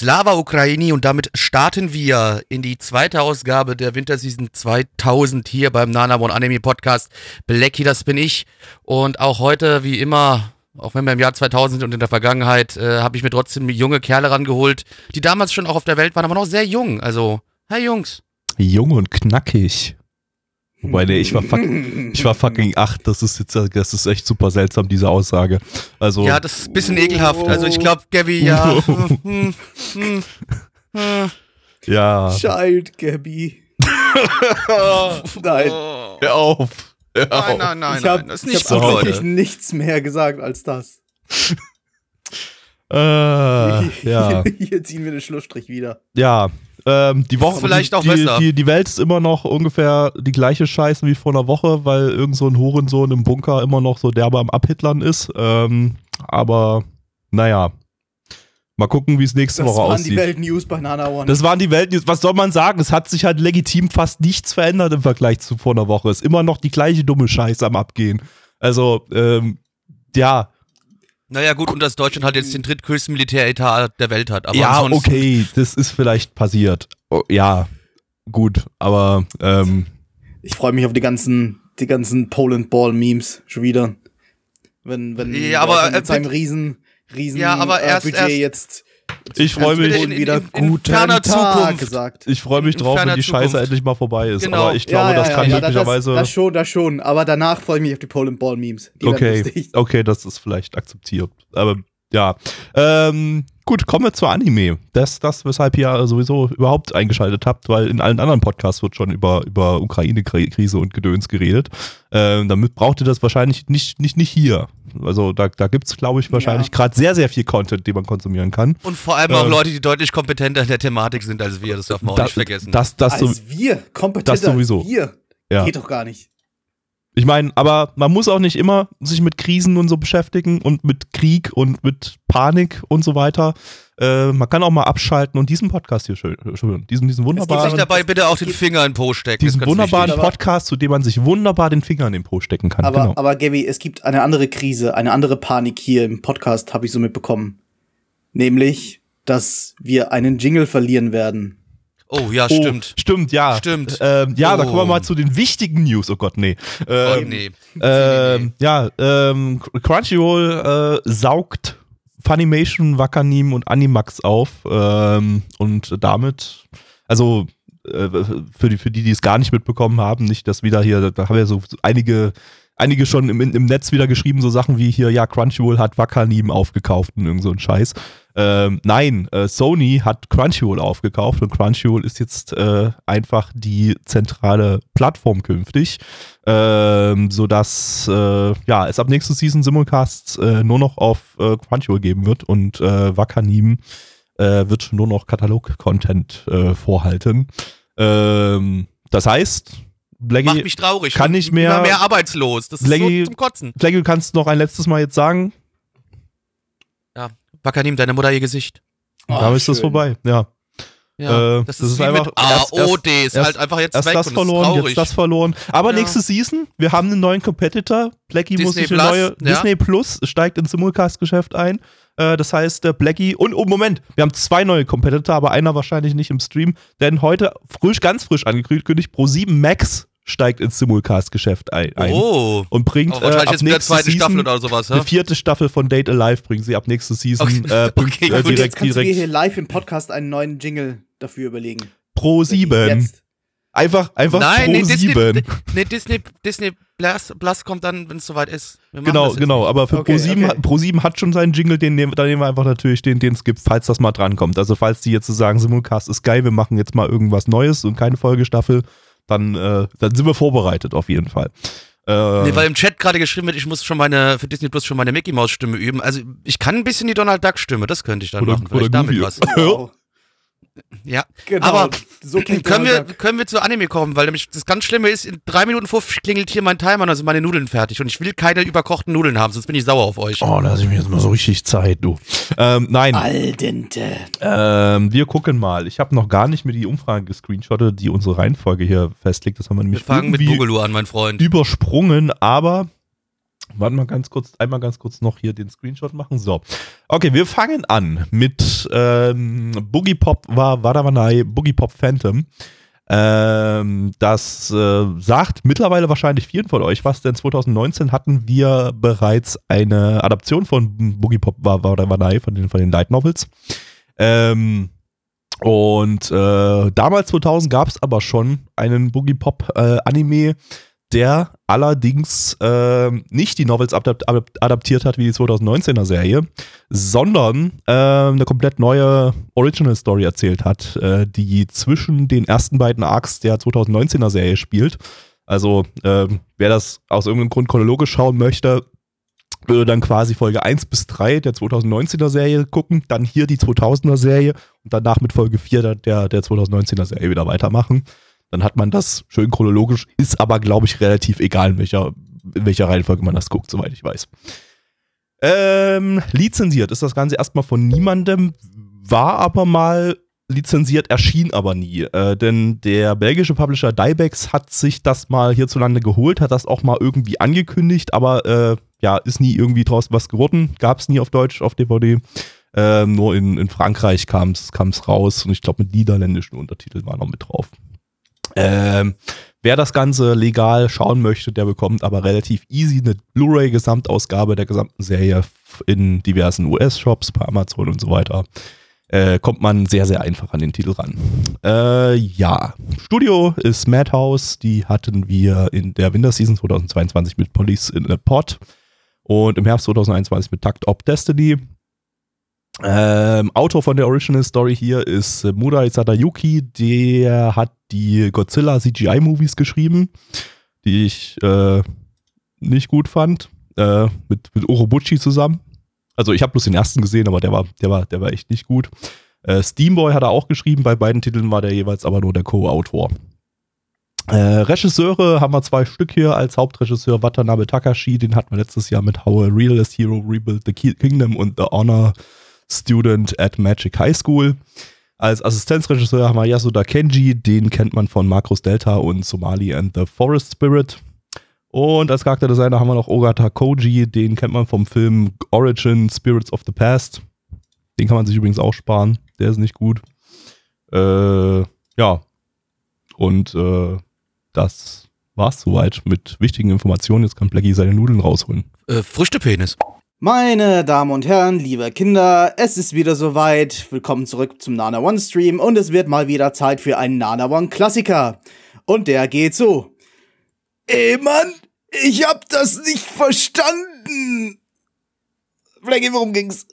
Slava Ukraini und damit starten wir in die zweite Ausgabe der Winterseason 2000 hier beim Nana One Anime Podcast. Blacky, das bin ich. Und auch heute, wie immer, auch wenn wir im Jahr 2000 sind und in der Vergangenheit, äh, habe ich mir trotzdem junge Kerle rangeholt, die damals schon auch auf der Welt waren, aber noch sehr jung. Also, hi Jungs. Jung und knackig. Wobei, nee, ich war, fuck, ich war fucking acht. Das ist jetzt, das ist echt super seltsam, diese Aussage. Also. Ja, das ist ein bisschen ekelhaft. Also ich glaube, Gabby, ja. ja. Child Gabby. nein. Hör auf. Hör Nein, auf. nein, nein, ich habe nein. Ich nicht hab wirklich nichts mehr gesagt als das. Äh, ja. Hier ziehen wir den Schlussstrich wieder. Ja. Ähm, die Woche, Vielleicht die, auch die, besser. Die, die Welt ist immer noch ungefähr die gleiche Scheiße wie vor einer Woche, weil irgend so ein Hurensohn im Bunker immer noch so derbe am Abhitlern ist. Ähm, aber, naja. Mal gucken, wie es nächste Das Woche waren die aussieht. Welt-News bei Nana One. Das waren die Weltnews. Was soll man sagen? Es hat sich halt legitim fast nichts verändert im Vergleich zu vor einer Woche. Es ist immer noch die gleiche dumme Scheiße am Abgehen. Also, ähm, ja. Naja, gut, und dass Deutschland halt jetzt den drittgrößten Militäretat der Welt hat. Aber ja, ansonsten, okay, das ist vielleicht passiert. Oh, ja, gut, aber ähm, ich freue mich auf die ganzen, die ganzen Poland Ball Memes schon wieder. Wenn, wenn Ja, aber, Deutschland äh, mit seinem riesen, riesen Ja, aber äh, erst- Budget erst- jetzt ich freue mich, in- in- wieder in- in guten ferner Tag Zukunft. gesagt. ich freue mich drauf, wenn die Scheiße Zukunft. endlich mal vorbei ist. Genau. Aber ich glaube, das kann möglicherweise. Das, das schon, das schon. Aber danach freue ich mich auf die Poland Ball Memes. Die okay, okay, das ist vielleicht akzeptiert. Aber ja. Ähm, gut, kommen wir zur Anime. Das, das, weshalb ihr sowieso überhaupt eingeschaltet habt, weil in allen anderen Podcasts wird schon über, über Ukraine-Krise und Gedöns geredet. Ähm, damit braucht ihr das wahrscheinlich nicht, nicht, nicht hier. Also da, da gibt es, glaube ich, wahrscheinlich Ja. gerade sehr, sehr viel Content, den man konsumieren kann. Und vor allem auch Ähm, Leute, die deutlich kompetenter in der Thematik sind als wir. Das darf man auch Da- nicht vergessen. Das, das, so, Als wir, kompetenter das sowieso. als wir. ja. Geht doch gar nicht. Ich meine, aber man muss auch nicht immer sich mit Krisen und so beschäftigen und mit Krieg und mit Panik und so weiter. Äh, man kann auch mal abschalten und diesen Podcast hier schön, schön diesen, diesen Sich wunderbaren, dabei bitte auch den Finger in den Po stecken. diesen das ist ganz wunderbaren wichtig. Podcast, zu dem man sich wunderbar den Finger in den Po stecken kann. Aber, genau. aber Gaby, es gibt eine andere Krise, eine andere Panik hier im Podcast, habe ich so mitbekommen. Nämlich, dass wir einen Jingle verlieren werden. Oh, ja, Oh, stimmt. Stimmt, ja. Stimmt. Ähm, ja, da Oh. kommen wir mal zu den wichtigen News. Oh Gott, nee. Oh, Ähm, nee. Ähm, ja, ähm, Crunchyroll äh, saugt Funimation, Wakanim und Animax auf ähm, und damit, also äh, für die, für die, die es gar nicht mitbekommen haben, nicht, dass wieder hier, da haben ja so einige, einige schon im, im Netz wieder geschrieben, so Sachen wie hier, ja, Crunchyroll hat Wakanim aufgekauft und irgend so ein Scheiß. Ähm, nein, äh, Sony hat Crunchyroll aufgekauft und Crunchyroll ist jetzt äh, einfach die zentrale Plattform künftig, ähm, sodass äh, ja, es ab nächster Season Simulcasts äh, nur noch auf äh, Crunchyroll geben wird und äh, Wakanim wird nur noch Katalog-Content vorhalten. Ähm, das heißt, Macht Blackie, mich traurig. kann nicht mehr- Immer mehr arbeitslos. Das ist Blackie- so zum Kotzen. Blackie, du kannst noch ein letztes Mal jetzt sagen, Wakanim, deine Mutter ihr Gesicht. da ist das vorbei. Ja. Ja, Äh, das, das ist, ist wie einfach- mit erst- AOD. Ist erst- halt einfach jetzt Erst weg das und verloren, ist jetzt das verloren. Aber Ja. nächste Season, wir haben einen neuen Competitor. Blackie muss Disney sich eine Plus, neue ja. Disney Plus steigt ins Simulcast-Geschäft ein. Äh, das heißt, der Blackie und oh Moment, wir haben zwei neue Competitor, aber einer wahrscheinlich nicht im Stream, denn heute frisch, ganz frisch angekündigt, Pro7 Max steigt ins Simulcast-Geschäft ein, ein Oh. und bringt Auch äh, wahrscheinlich ab jetzt mit der nächste zweiten Season Staffel oder sowas, eine hä? vierte Staffel von Date Alive bringen sie ab nächste Season Okay, äh, okay, äh, gut. Und jetzt direkt, kannst du dir direkt hier live im Podcast einen neuen Jingle dafür überlegen. Pro 7. Jetzt. Einfach, einfach Nein, Pro nee, Disney, 7. nee, Disney, Disney Plus, Plus kommt dann, wenn es soweit ist. Genau, genau, aber für Okay, Pro7 okay. hat- Pro7 hat schon seinen Jingle, den nehmen, da nehmen wir einfach natürlich den, den es gibt, falls das mal drankommt. Also falls die jetzt so sagen, Simulcast ist geil, wir machen jetzt mal irgendwas Neues und keine Folgestaffel, dann, äh, dann sind wir vorbereitet auf jeden Fall. Äh, Nee, weil im Chat gerade geschrieben wird, ich muss schon meine, für Disney Plus schon meine Mickey Maus Stimme üben. Also ich kann ein bisschen die Donald Duck Stimme, das könnte ich dann Oder- machen. Vielleicht oder damit was. Wow. Ja. Genau. Aber so können wir, Duck. können wir zu Anime kommen, weil nämlich das ganz Schlimme ist, in drei Minuten 50 klingelt hier mein Timer und dann sind meine Nudeln fertig und ich will keine überkochten Nudeln haben, sonst bin ich sauer auf euch. oh, lass ich mir jetzt mal so richtig Zeit, du. Ähm, nein, Al dente. ähm, wir gucken mal. Ich habe noch gar nicht mir die Umfrage gescreenshottet, die unsere Reihenfolge hier festlegt. Das haben wir wir nämlich fangen mit Boogaloo an, mein Freund. übersprungen, aber warte mal ganz kurz, einmal ganz kurz noch hier den Screenshot machen. So. Okay, wir fangen an mit ähm, Boogie Pop war Wadawanai, Boogie Pop Phantom. Ähm, das äh, sagt mittlerweile wahrscheinlich vielen von euch was, denn 2019 hatten wir bereits eine Adaption von Boogie Pop war Wadawanai von den, von den Light Novels. Ähm, und äh, damals 2000 gab es aber schon einen Boogie Pop äh, Anime, der allerdings äh, nicht die Novels adap adap- adaptiert hat wie die 2019er Serie, sondern äh, eine komplett neue Original Story erzählt hat, äh, die zwischen den ersten beiden Arcs der 2019er Serie spielt. Also äh, wer das aus irgendeinem Grund chronologisch schauen möchte, würde dann quasi Folge 1 bis 3 der 2019er Serie gucken, dann hier die 2000er Serie und danach mit Folge 4 der, der, der 2019er Serie wieder weitermachen. Dann hat man das schön chronologisch, ist aber, glaube ich, relativ egal, in welcher, in welcher Reihenfolge man das guckt, soweit ich weiß. Ähm, lizenziert ist das Ganze erstmal von niemandem, war aber mal lizenziert, erschien aber nie. Äh, denn der belgische Publisher Dybex hat sich das mal hierzulande geholt, hat das auch mal irgendwie angekündigt, aber äh, ja, ist nie irgendwie draus was geworden. Gab es nie auf Deutsch, auf DVD. Ähm, nur in, in Frankreich kam es raus und ich glaube mit niederländischen Untertiteln war noch mit drauf. Ähm, wer das Ganze legal schauen möchte, der bekommt aber relativ easy eine Blu-ray-Gesamtausgabe der gesamten Serie in diversen US-Shops, bei Amazon und so weiter. Äh, kommt man sehr, sehr einfach an den Titel ran. Äh, ja, Studio ist Madhouse, die hatten wir in der Winterseason 2022 mit Police in a Pod und im Herbst 2021 mit Takt Op Destiny. Ähm, Autor von der Original Story hier ist äh, Murai Sadayuki, der hat die Godzilla CGI-Movies geschrieben, die ich äh, nicht gut fand, äh, mit, mit Orobuchi zusammen. Also ich habe bloß den ersten gesehen, aber der war, der war, der war echt nicht gut. Äh, Steamboy hat er auch geschrieben, bei beiden Titeln war der jeweils aber nur der Co-Autor. Äh, Regisseure haben wir zwei Stück hier als Hauptregisseur Watanabe Takashi, den hatten wir letztes Jahr mit How a Realist Hero Rebuild the Ki- Kingdom und The Honor Student at Magic High School. Als Assistenzregisseur haben wir Yasuda Kenji, den kennt man von Macros Delta und Somali and the Forest Spirit. Und als Charakterdesigner haben wir noch Ogata Koji, den kennt man vom Film Origin Spirits of the Past. Den kann man sich übrigens auch sparen, der ist nicht gut. Äh, ja. Und äh, das war's soweit mit wichtigen Informationen. Jetzt kann Blackie seine Nudeln rausholen. Äh, Früchtepenis. Meine Damen und Herren, liebe Kinder, es ist wieder soweit. Willkommen zurück zum Nana One Stream und es wird mal wieder Zeit für einen Nana One Klassiker. Und der geht so. Ey Mann, ich hab das nicht verstanden. Blackie, worum ging's?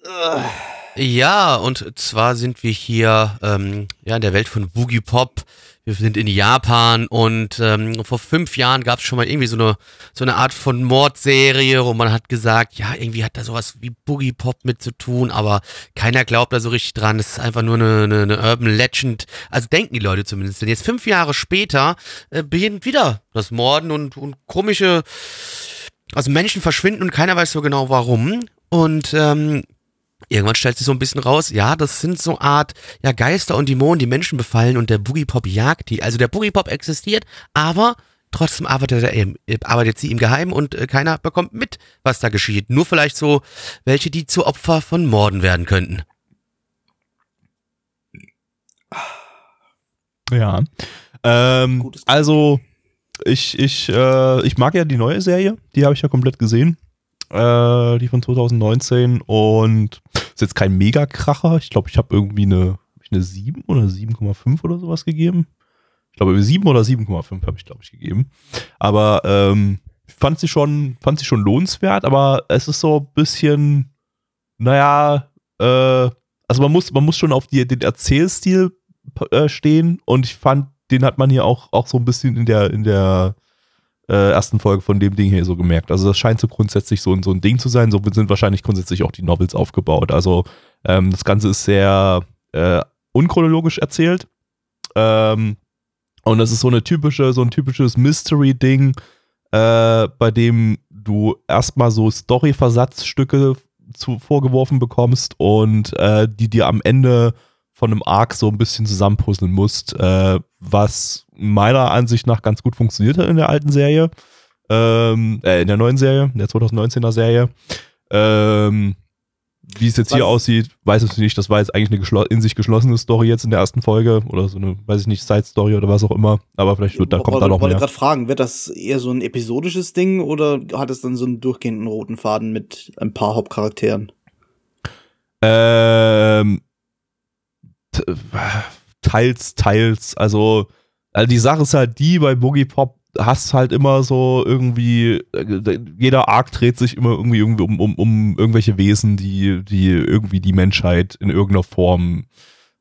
Ja, und zwar sind wir hier ähm, ja, in der Welt von Boogie Pop. Wir sind in Japan und ähm, vor fünf Jahren gab es schon mal irgendwie so eine, so eine Art von Mordserie, wo man hat gesagt, ja, irgendwie hat da sowas wie Boogie Pop mit zu tun, aber keiner glaubt da so richtig dran. Das ist einfach nur eine, eine, eine Urban Legend. Also denken die Leute zumindest. Denn jetzt fünf Jahre später äh, beginnt wieder das Morden und, und komische, also Menschen verschwinden und keiner weiß so genau warum. Und ähm, Irgendwann stellt sich so ein bisschen raus, ja, das sind so Art ja, Geister und Dämonen, die Menschen befallen und der Boogie Pop jagt die. Also der Boogie Pop existiert, aber trotzdem arbeitet er eben, arbeitet sie im Geheimen und äh, keiner bekommt mit, was da geschieht. Nur vielleicht so welche, die zu Opfer von Morden werden könnten. Ja. Ähm, also, ich, ich, äh, ich mag ja die neue Serie, die habe ich ja komplett gesehen. Äh, die von 2019 und ist jetzt kein Mega-Kracher. Ich glaube, ich habe irgendwie eine, eine 7 oder 7,5 oder sowas gegeben. Ich glaube, 7 oder 7,5 habe ich, glaube ich, gegeben. Aber ähm, fand sie schon, fand sie schon lohnenswert, aber es ist so ein bisschen, naja, äh, also man muss, man muss schon auf die, den Erzählstil äh, stehen und ich fand, den hat man hier auch, auch so ein bisschen in der, in der äh, ersten Folge von dem Ding hier so gemerkt. Also das scheint so grundsätzlich so, so ein Ding zu sein. So sind wahrscheinlich grundsätzlich auch die Novels aufgebaut. Also ähm, das Ganze ist sehr äh, unchronologisch erzählt. Ähm, und das ist so eine typische, so ein typisches Mystery-Ding, äh, bei dem du erstmal so Story-Versatzstücke vorgeworfen bekommst und äh, die dir am Ende von einem Arc so ein bisschen zusammenpuzzeln musst, äh, was meiner Ansicht nach ganz gut funktioniert hat in der alten Serie, ähm, äh, in der neuen Serie, in der 2019er Serie. Ähm, wie es jetzt hier aussieht, weiß ich nicht. Das war jetzt eigentlich eine in sich geschlossene Story jetzt in der ersten Folge oder so eine, weiß ich nicht, Side-Story oder was auch immer. Aber vielleicht wird, da kommt da noch mehr. Ich wollte gerade fragen, wird das eher so ein episodisches Ding oder hat es dann so einen durchgehenden roten Faden mit ein paar Hauptcharakteren? Ähm, teils, teils. Also, also die Sache ist halt die bei Boogie Pop, hast halt immer so irgendwie, äh, jeder Arc dreht sich immer irgendwie, irgendwie um, um, um irgendwelche Wesen, die, die irgendwie die Menschheit in irgendeiner Form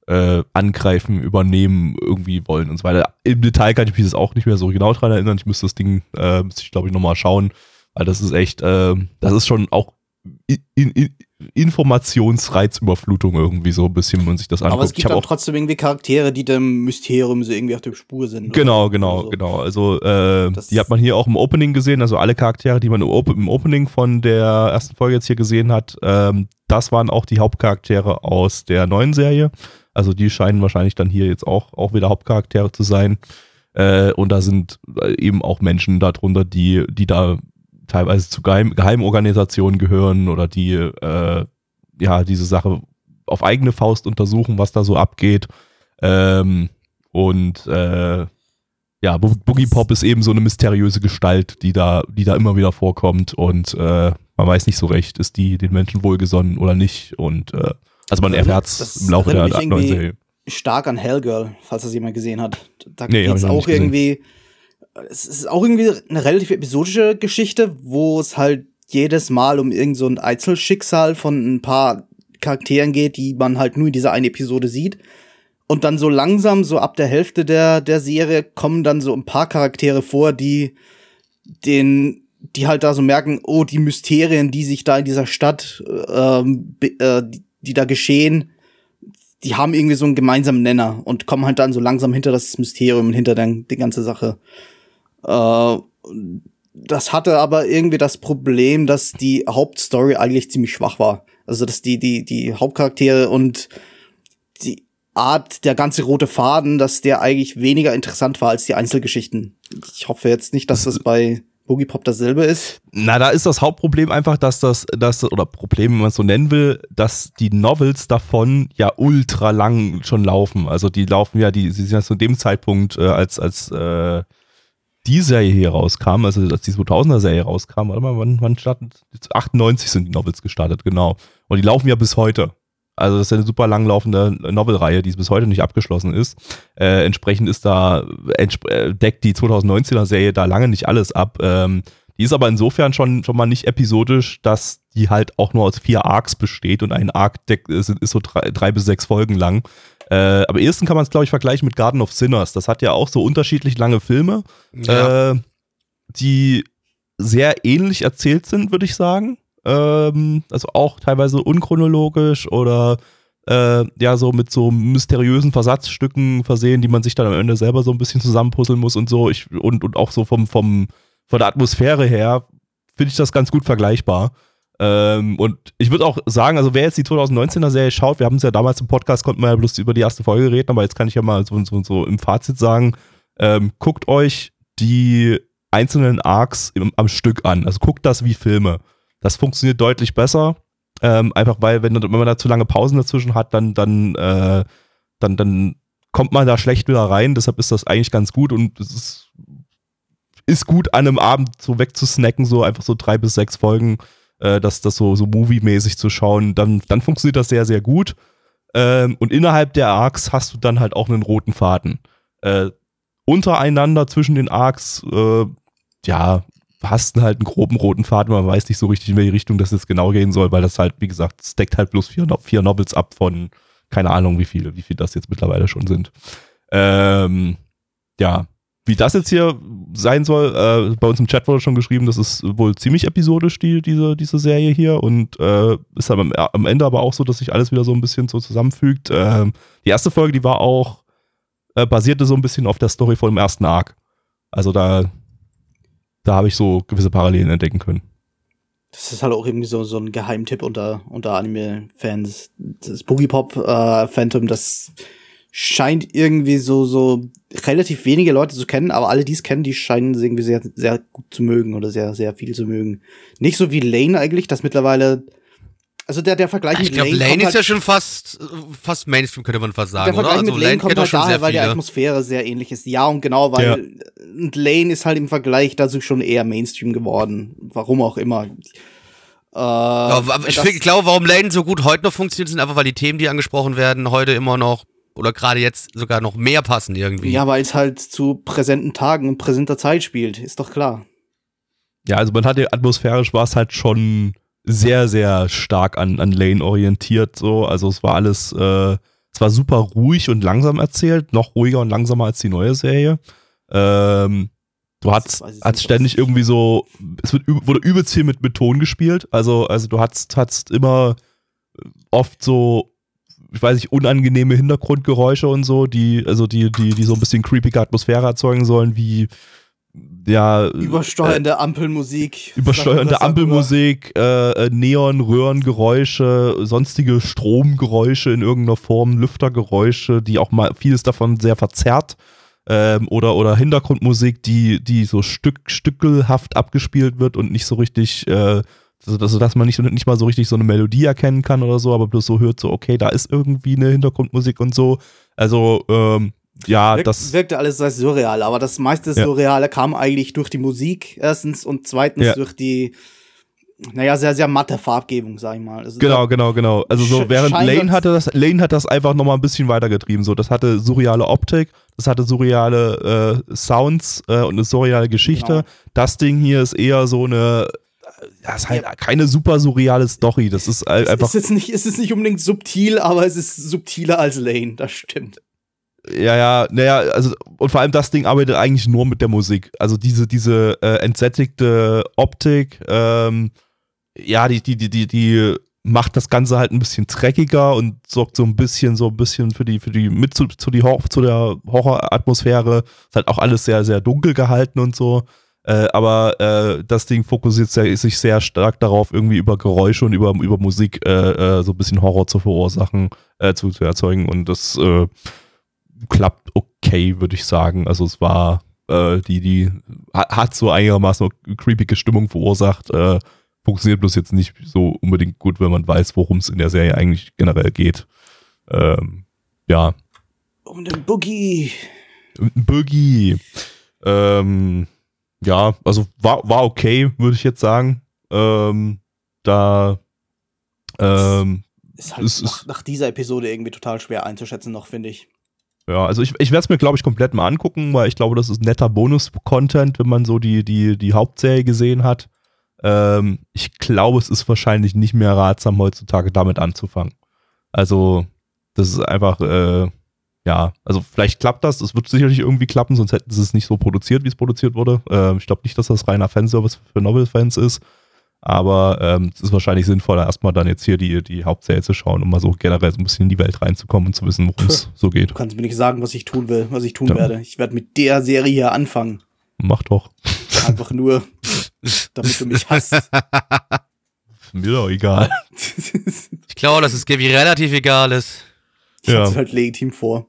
äh, angreifen, übernehmen, irgendwie wollen und so weiter. Im Detail kann ich mich das auch nicht mehr so genau dran erinnern. Ich müsste das Ding, äh, müsste ich glaube ich nochmal schauen, weil das ist echt, äh, das ist schon auch in, in, Informationsreizüberflutung irgendwie so ein bisschen, wenn man sich das anguckt. Aber es gibt auch trotzdem irgendwie Charaktere, die dem Mysterium so irgendwie auf der Spur sind. Genau, genau, so. genau. Also äh, die hat man hier auch im Opening gesehen, also alle Charaktere, die man im, Opening von der ersten Folge jetzt hier gesehen hat, ähm, das waren auch die Hauptcharaktere aus der neuen Serie. Also die scheinen wahrscheinlich dann hier jetzt auch, auch wieder Hauptcharaktere zu sein. Äh, und da sind eben auch Menschen darunter, die, die da teilweise zu Geheim Geheimorganisationen gehören oder die äh, ja diese Sache auf eigene Faust untersuchen, was da so abgeht. Ähm, und äh, ja, Bo Boogie Pop ist eben so eine mysteriöse Gestalt, die da, die da immer wieder vorkommt und äh, man weiß nicht so recht, ist die den Menschen wohlgesonnen oder nicht. Und äh, also man erfährt es im Laufe der neuen Serie. Stark an Hellgirl, falls das jemand gesehen hat. Da nee, geht's auch irgendwie es ist auch irgendwie eine relativ episodische Geschichte, wo es halt jedes Mal um irgend so ein Einzelschicksal von ein paar Charakteren geht, die man halt nur in dieser einen Episode sieht. Und dann so langsam, so ab der Hälfte der, der Serie, kommen dann so ein paar Charaktere vor, die den, die halt da so merken, oh, die Mysterien, die sich da in dieser Stadt, ähm, äh, die, die da geschehen, die haben irgendwie so einen gemeinsamen Nenner und kommen halt dann so langsam hinter das Mysterium und hinter den, die ganze Sache. Äh, das hatte aber irgendwie das Problem, dass die Hauptstory eigentlich ziemlich schwach war. Also, dass die, die, die Hauptcharaktere und die Art, der ganze rote Faden, dass der eigentlich weniger interessant war als die Einzelgeschichten. Ich hoffe jetzt nicht, dass das bei Boogie Pop dasselbe ist. Na, da ist das Hauptproblem einfach, dass das, das oder Problem, wenn man es so nennen will, dass die Novels davon ja ultra lang schon laufen. Also die laufen ja, die, sie sind ja zu dem Zeitpunkt äh, als, als äh, die Serie hier rauskam, also als die 2000er Serie rauskam, warte mal, wann, wann startet? 98 sind die Novels gestartet, genau. Und die laufen ja bis heute. Also das ist eine super langlaufende Novelreihe, die bis heute nicht abgeschlossen ist. Äh, entsprechend ist da, äh, deckt die 2019er Serie da lange nicht alles ab. Ähm, die ist aber insofern schon, schon mal nicht episodisch, dass die halt auch nur aus vier Arcs besteht und ein Arc deckt, ist, ist so drei, drei bis sechs Folgen lang. Äh, aber ersten kann man es, glaube ich, vergleichen mit Garden of Sinners. Das hat ja auch so unterschiedlich lange Filme, ja. äh, die sehr ähnlich erzählt sind, würde ich sagen. Ähm, also auch teilweise unchronologisch oder äh, ja, so mit so mysteriösen Versatzstücken versehen, die man sich dann am Ende selber so ein bisschen zusammenpuzzeln muss und so. Ich, und, und auch so vom, vom, von der Atmosphäre her finde ich das ganz gut vergleichbar. Ähm, und ich würde auch sagen, also wer jetzt die 2019er Serie schaut, wir haben es ja damals im Podcast, konnten wir ja bloß über die erste Folge reden, aber jetzt kann ich ja mal so, so, so im Fazit sagen, ähm, guckt euch die einzelnen Arcs im, am Stück an. Also guckt das wie Filme. Das funktioniert deutlich besser. Ähm, einfach weil, wenn, wenn, man da zu lange Pausen dazwischen hat, dann, dann, äh, dann, dann kommt man da schlecht wieder rein. Deshalb ist das eigentlich ganz gut und es ist, ist gut, an einem Abend so wegzusnacken, so einfach so drei bis sechs Folgen äh, das, das so, so movie-mäßig zu schauen, dann, dann funktioniert das sehr, sehr gut. Ähm, und innerhalb der Arcs hast du dann halt auch einen roten Faden. Äh, untereinander zwischen den Arcs, äh, ja, hast du halt einen groben roten Faden, man weiß nicht so richtig, in welche Richtung das jetzt genau gehen soll, weil das halt, wie gesagt, steckt halt bloß vier, vier Novels ab von, keine Ahnung, wie viele, wie viel das jetzt mittlerweile schon sind. Ähm, ja. Wie das jetzt hier sein soll, äh, bei uns im Chat wurde schon geschrieben, das ist wohl ziemlich episodisch, die, diese, diese Serie hier. Und äh, ist am, am Ende aber auch so, dass sich alles wieder so ein bisschen so zusammenfügt. Ähm, die erste Folge, die war auch, äh, basierte so ein bisschen auf der Story von dem ersten Arc. Also da, da habe ich so gewisse Parallelen entdecken können. Das ist halt auch irgendwie so, so ein Geheimtipp unter, unter Anime-Fans. Das Boogie Pop äh, Phantom, das scheint irgendwie so, so relativ wenige Leute zu kennen, aber alle, die es kennen, die scheinen es irgendwie sehr, sehr gut zu mögen oder sehr, sehr viel zu mögen. Nicht so wie Lane eigentlich, das mittlerweile, also der, der Vergleich ich mit glaube, Lane, Lane ist halt, ja schon fast, fast Mainstream, könnte man fast sagen, der Vergleich oder? mit Also Lane Lane kommt halt daher, weil die. Atmosphäre sehr ähnlich ist. Ja, und genau, weil und Lane ist halt im Vergleich dazu schon eher Mainstream geworden. Warum auch immer. Äh, Ja, ich glaube, warum Lane so gut heute noch funktioniert, sind einfach, weil die Themen, die angesprochen werden, heute immer noch oder gerade jetzt sogar noch mehr passen irgendwie. Ja, weil es halt zu präsenten Tagen und präsenter Zeit spielt, ist doch klar. Ja, also man hatte atmosphärisch war es halt schon sehr, sehr stark an, an Lane orientiert. So. Also es war alles, äh, es war super ruhig und langsam erzählt, noch ruhiger und langsamer als die neue Serie. Ähm, du hattest, hattest ständig irgendwie so, es wird, wurde übelst viel mit, mit Ton gespielt. Also, also du hattest, hattest immer oft so, ich weiß nicht, unangenehme Hintergrundgeräusche und so, die, also die, die, die so ein bisschen creepige Atmosphäre erzeugen sollen, wie ja, Übersteuernde Ampelmusik. übersteuernde. Ampelmusik, äh, äh, Neon, Röhrengeräusche, sonstige Stromgeräusche in irgendeiner Form, Lüftergeräusche, die auch mal vieles davon sehr verzerrt. Ähm, oder, oder Hintergrundmusik, die, die so stück, stückelhaft abgespielt wird und nicht so richtig, äh, dass, dass man nicht, nicht mal so richtig so eine Melodie erkennen kann oder so, aber bloß so hört so, okay, da ist irgendwie eine Hintergrundmusik und so. Also, ähm, ja, Wirk, das. wirkte alles sehr surreal, aber das meiste Ja. Surreale kam eigentlich durch die Musik erstens und zweitens Ja. durch die, naja, sehr, sehr matte Farbgebung, sag ich mal. Also Genau, genau, genau. Also so während Lane hatte das, Lane hat das einfach nochmal ein bisschen weitergetrieben. So, das hatte surreale Optik, das hatte surreale äh, Sounds äh, und eine surreale Geschichte. Genau. Das Ding hier ist eher so eine, ja, ist halt Ja. keine super surreale Story. Das ist Es einfach, ist nicht, es ist nicht unbedingt subtil, aber es ist subtiler als Lane, das stimmt. ja, ja, naja, also und vor allem das Ding arbeitet eigentlich nur mit der Musik. Also diese, diese äh, entsättigte Optik, ähm, ja, die, die, die, die, die macht das Ganze halt ein bisschen dreckiger und sorgt so ein bisschen, so ein bisschen für die, für die, mit zu, zu, die Hor zu der Horroratmosphäre. Ist halt auch alles sehr, sehr dunkel gehalten und so. Äh, aber äh, das Ding fokussiert sehr, sich sehr stark darauf, irgendwie über Geräusche und über, über Musik äh, äh, so ein bisschen Horror zu verursachen, äh, zu, zu erzeugen. Und das klappt okay, würde ich sagen. Also es war, äh, die, die ha- hat so einigermaßen eine creepige Stimmung verursacht. Funktioniert bloß jetzt nicht so unbedingt gut, wenn man weiß, worum es in der Serie eigentlich generell geht. Ähm, ja, Um den Boogie. ein Boogie. Ähm, ja, also war, war okay, würde ich jetzt sagen. Ähm, da ähm, Ist halt Es nach, ist- nach dieser Episode irgendwie total schwer einzuschätzen noch, finde ich. Ja, also ich, ich werde es mir, glaube ich, komplett mal angucken, weil ich glaube, das ist netter Bonus-Content, wenn man so die, die, die Hauptserie gesehen hat. Ähm, ich glaube, es ist wahrscheinlich nicht mehr ratsam, heutzutage damit anzufangen. Also, das ist einfach, äh, ja, also vielleicht klappt das, es wird sicherlich irgendwie klappen, sonst hätten sie es nicht so produziert, wie es produziert wurde. Ähm, ich glaube nicht, dass das reiner Fanservice für Novel-Fans ist. Aber ähm, es ist wahrscheinlich sinnvoller, erstmal dann jetzt hier die, die Hauptserie zu schauen, um mal so generell so ein bisschen in die Welt reinzukommen und zu wissen, worum es so geht. Du kannst mir nicht sagen, was ich tun will, was ich tun Ja. werde. Ich werde mit der Serie hier anfangen. Mach doch. Einfach nur, damit du mich hasst. Mir doch egal. Ich glaube, dass es Gaby relativ egal ist. Ich Ja. ja. halt legitim vor.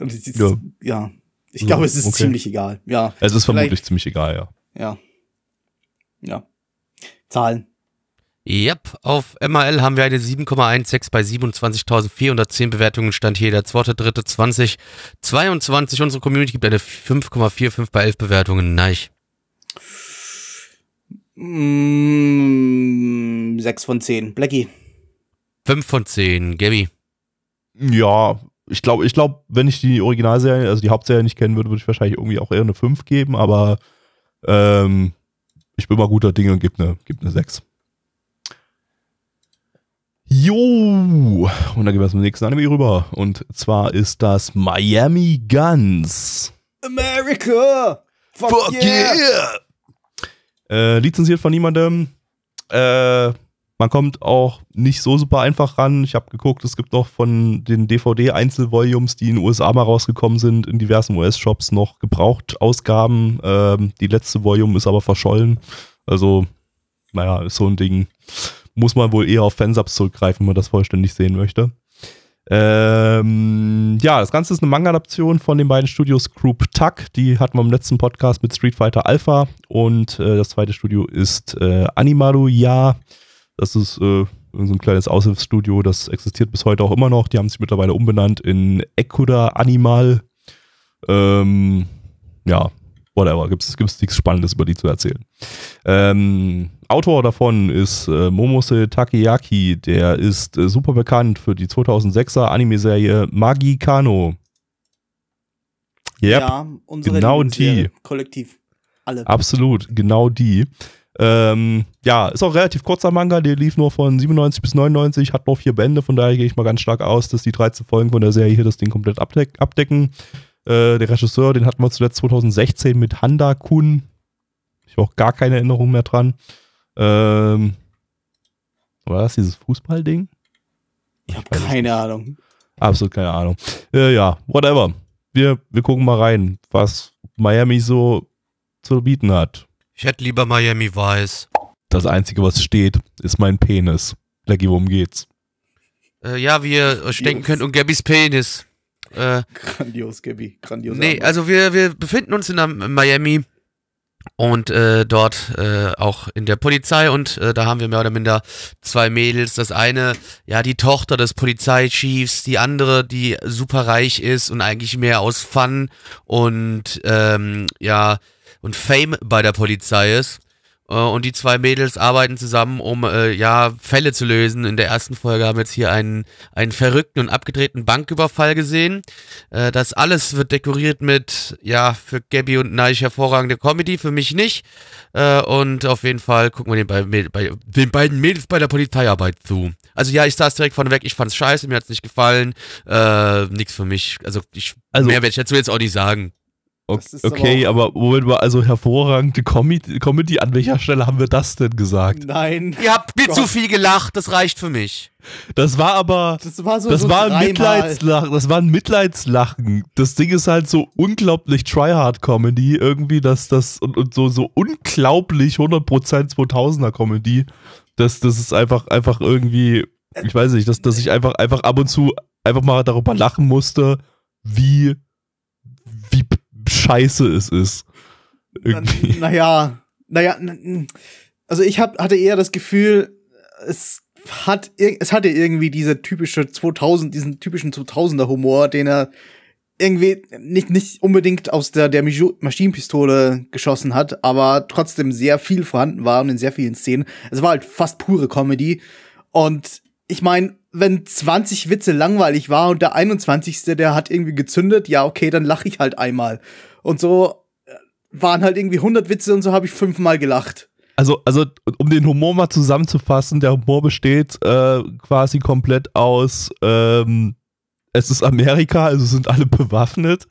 Und es ist, Ja. ja. Ich glaube, es ist Okay. ziemlich egal. Ja. Es ist Vielleicht- vermutlich ziemlich egal, ja. Ja. Ja. Zahlen. Yep, auf MAL haben wir eine 7,16 bei 27.410 Bewertungen. Stand hier der 2.3.2022. Unsere Community gibt eine 5,45 bei 11 Bewertungen. Nein. Mm, 6 von 10. Blackie. 5 von 10. Gaby. Ja, ich glaube, ich glaube, wenn ich die Originalserie, also die Hauptserie nicht kennen würde, würde ich wahrscheinlich irgendwie auch eher eine 5 geben, aber ähm, ich bin mal guter Dinge und gebe eine, geb eine 6. Jo, und dann gehen wir zum nächsten Anime rüber. Und zwar ist das Miami Guns. America! Fuck, Fuck yeah! yeah! Äh, lizenziert von niemandem. Äh, man kommt auch nicht so super einfach ran. Ich habe geguckt, es gibt noch von den DVD-Einzelvolumes, die in den USA mal rausgekommen sind, in diversen US-Shops noch Gebraucht-Ausgaben. Ähm, die letzte Volume ist aber verschollen. Also, naja, ist so ein Ding. Muss man wohl eher auf Fansubs zurückgreifen, wenn man das vollständig sehen möchte. Ähm, ja, das Ganze ist eine Manga-Adaption von den beiden Studios Group Tuck. Die hatten wir im letzten Podcast mit Street Fighter Alpha. Und äh, das zweite Studio ist äh, Animaru Ja. Das ist äh, so ein kleines Aushilfsstudio, das existiert bis heute auch immer noch. Die haben sich mittlerweile umbenannt in Ekuda Animal. Ähm, ja, whatever. Gibt es nichts Spannendes über die zu erzählen. Ähm, Autor davon ist äh, Momose Takeyaki. Der ist äh, super bekannt für die 2006er Anime-Serie Magi Kano. Yep, Ja, unsere genau die. Kollektiv. Alle. absolut, genau die. Ähm, ja, ist auch relativ kurzer Manga, der lief nur von 97 bis 99, hat nur vier Bände, von daher gehe ich mal ganz stark aus, dass die 13 Folgen von der Serie hier das Ding komplett abdeck abdecken. Äh, der Regisseur, den hatten wir zuletzt 2016 mit Handa Kun. Ich habe auch gar keine Erinnerung mehr dran. Ähm, war das dieses Fußballding? Ich habe keine Ahnung. Absolut keine Ahnung. Äh, ja, whatever. Wir, wir gucken mal rein, was Miami so zu bieten hat. Ich hätte lieber Miami Vice. Das Einzige, was steht, ist mein Penis. Leggy, worum geht's? Äh, ja, wie ihr euch denken könnt, um Gabbys Penis. Äh, Grandios, Gabby. Grandios. nee, also wir, wir befinden uns in ähm, Miami und äh, dort äh, auch in der Polizei und äh, da haben wir mehr oder minder zwei Mädels. Das eine, ja, die Tochter des Polizeichiefs, die andere, die super reich ist und eigentlich mehr aus Fun und ähm, ja und Fame bei der Polizei ist. Äh, Und die zwei Mädels arbeiten zusammen, um äh, ja Fälle zu lösen. In der ersten Folge haben wir jetzt hier einen, einen verrückten und abgedrehten Banküberfall gesehen. Äh, das alles wird dekoriert mit, ja, für Gabby und Neich hervorragende Comedy, für mich nicht. Äh, und auf jeden Fall gucken wir den, beiden Mädels, bei, den beiden Mädels bei der Polizeiarbeit zu. Also ja, ich saß direkt vorneweg, ich fand's scheiße, mir hat's nicht gefallen. Äh, nix für mich. Also ich Also- mehr werde ich dazu jetzt auch nicht sagen. O- Das ist aber Okay, aber Moment mal, also hervorragende Comedy, Comedy, an welcher Stelle haben wir das denn gesagt? Nein. Ihr habt mir Gott. zu viel gelacht, das reicht für mich. Das war aber, Das war so. das so war ein. Mitleidslachen, das war ein Mitleidslachen. Das Ding ist halt so unglaublich Tryhard-Comedy irgendwie, dass das, und, und so, so unglaublich 100% 2000er Comedy, dass das ist einfach, einfach irgendwie, ich weiß nicht, dass, dass ich einfach, einfach ab und zu einfach mal darüber lachen musste, wie, wie scheiße es ist. Irgendwie. Naja, naja, also ich hab, hatte eher das Gefühl, es hat, es hatte irgendwie diese typische 2000, diesen typischen 2000er Humor, den er irgendwie nicht, nicht unbedingt aus der, der Maschinenpistole geschossen hat, aber trotzdem sehr viel vorhanden war und in sehr vielen Szenen. Es war halt fast pure Comedy. Und ich meine, wenn 20 Witze langweilig war und der 21. der hat irgendwie gezündet, ja, okay, dann lache ich halt einmal. Und so äh, waren halt irgendwie 100 Witze und so habe ich fünfmal gelacht. Also, also, um den Humor mal zusammenzufassen, der Humor besteht äh, quasi komplett aus, ähm, es ist Amerika, also sind alle bewaffnet.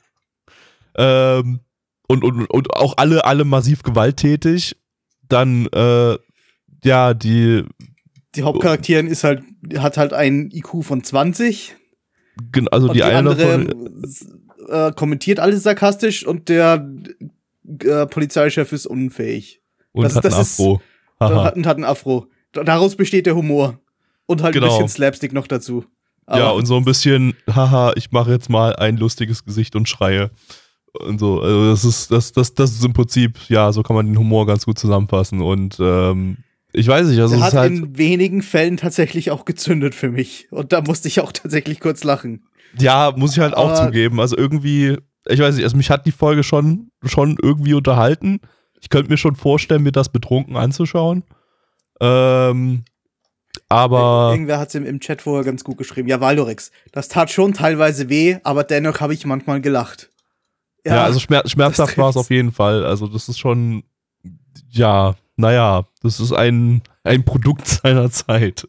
Ähm, und, und, und auch alle, alle massiv gewalttätig. Dann, äh, ja, die, Die Hauptcharakterin ist halt, hat halt einen IQ von 20. gen- also die, die, eine andere davon, äh, kommentiert alles sarkastisch und der äh, Polizeichef ist unfähig. und das- hat einen das ist- Afro. Aha. Hat, und hat einen Afro. Da- Daraus besteht der Humor. Und halt Genau. ein bisschen Slapstick noch dazu. ja, und so ein bisschen, haha, ich mache jetzt mal ein lustiges Gesicht und schreie. Und so, also das ist, das, das, das ist im Prinzip, ja, so kann man den Humor ganz gut zusammenfassen. Und ähm, ich weiß nicht, also es hat halt. in wenigen Fällen tatsächlich auch gezündet für mich. Und da musste ich auch tatsächlich kurz lachen. Ja, muss ich halt auch Aber- zugeben. Also irgendwie, ich weiß nicht, also mich hat die Folge schon, schon irgendwie unterhalten. Ich könnte mir schon vorstellen, mir das betrunken anzuschauen. Ähm, aber Irgendwer hat es im, im Chat vorher ganz gut geschrieben. Ja, Valdorex. Das tat schon teilweise weh, aber dennoch habe ich manchmal gelacht. ja, also schmer schmerzhaft war es auf jeden Fall. Also das ist schon, ja, naja, das ist ein, ein Produkt seiner Zeit.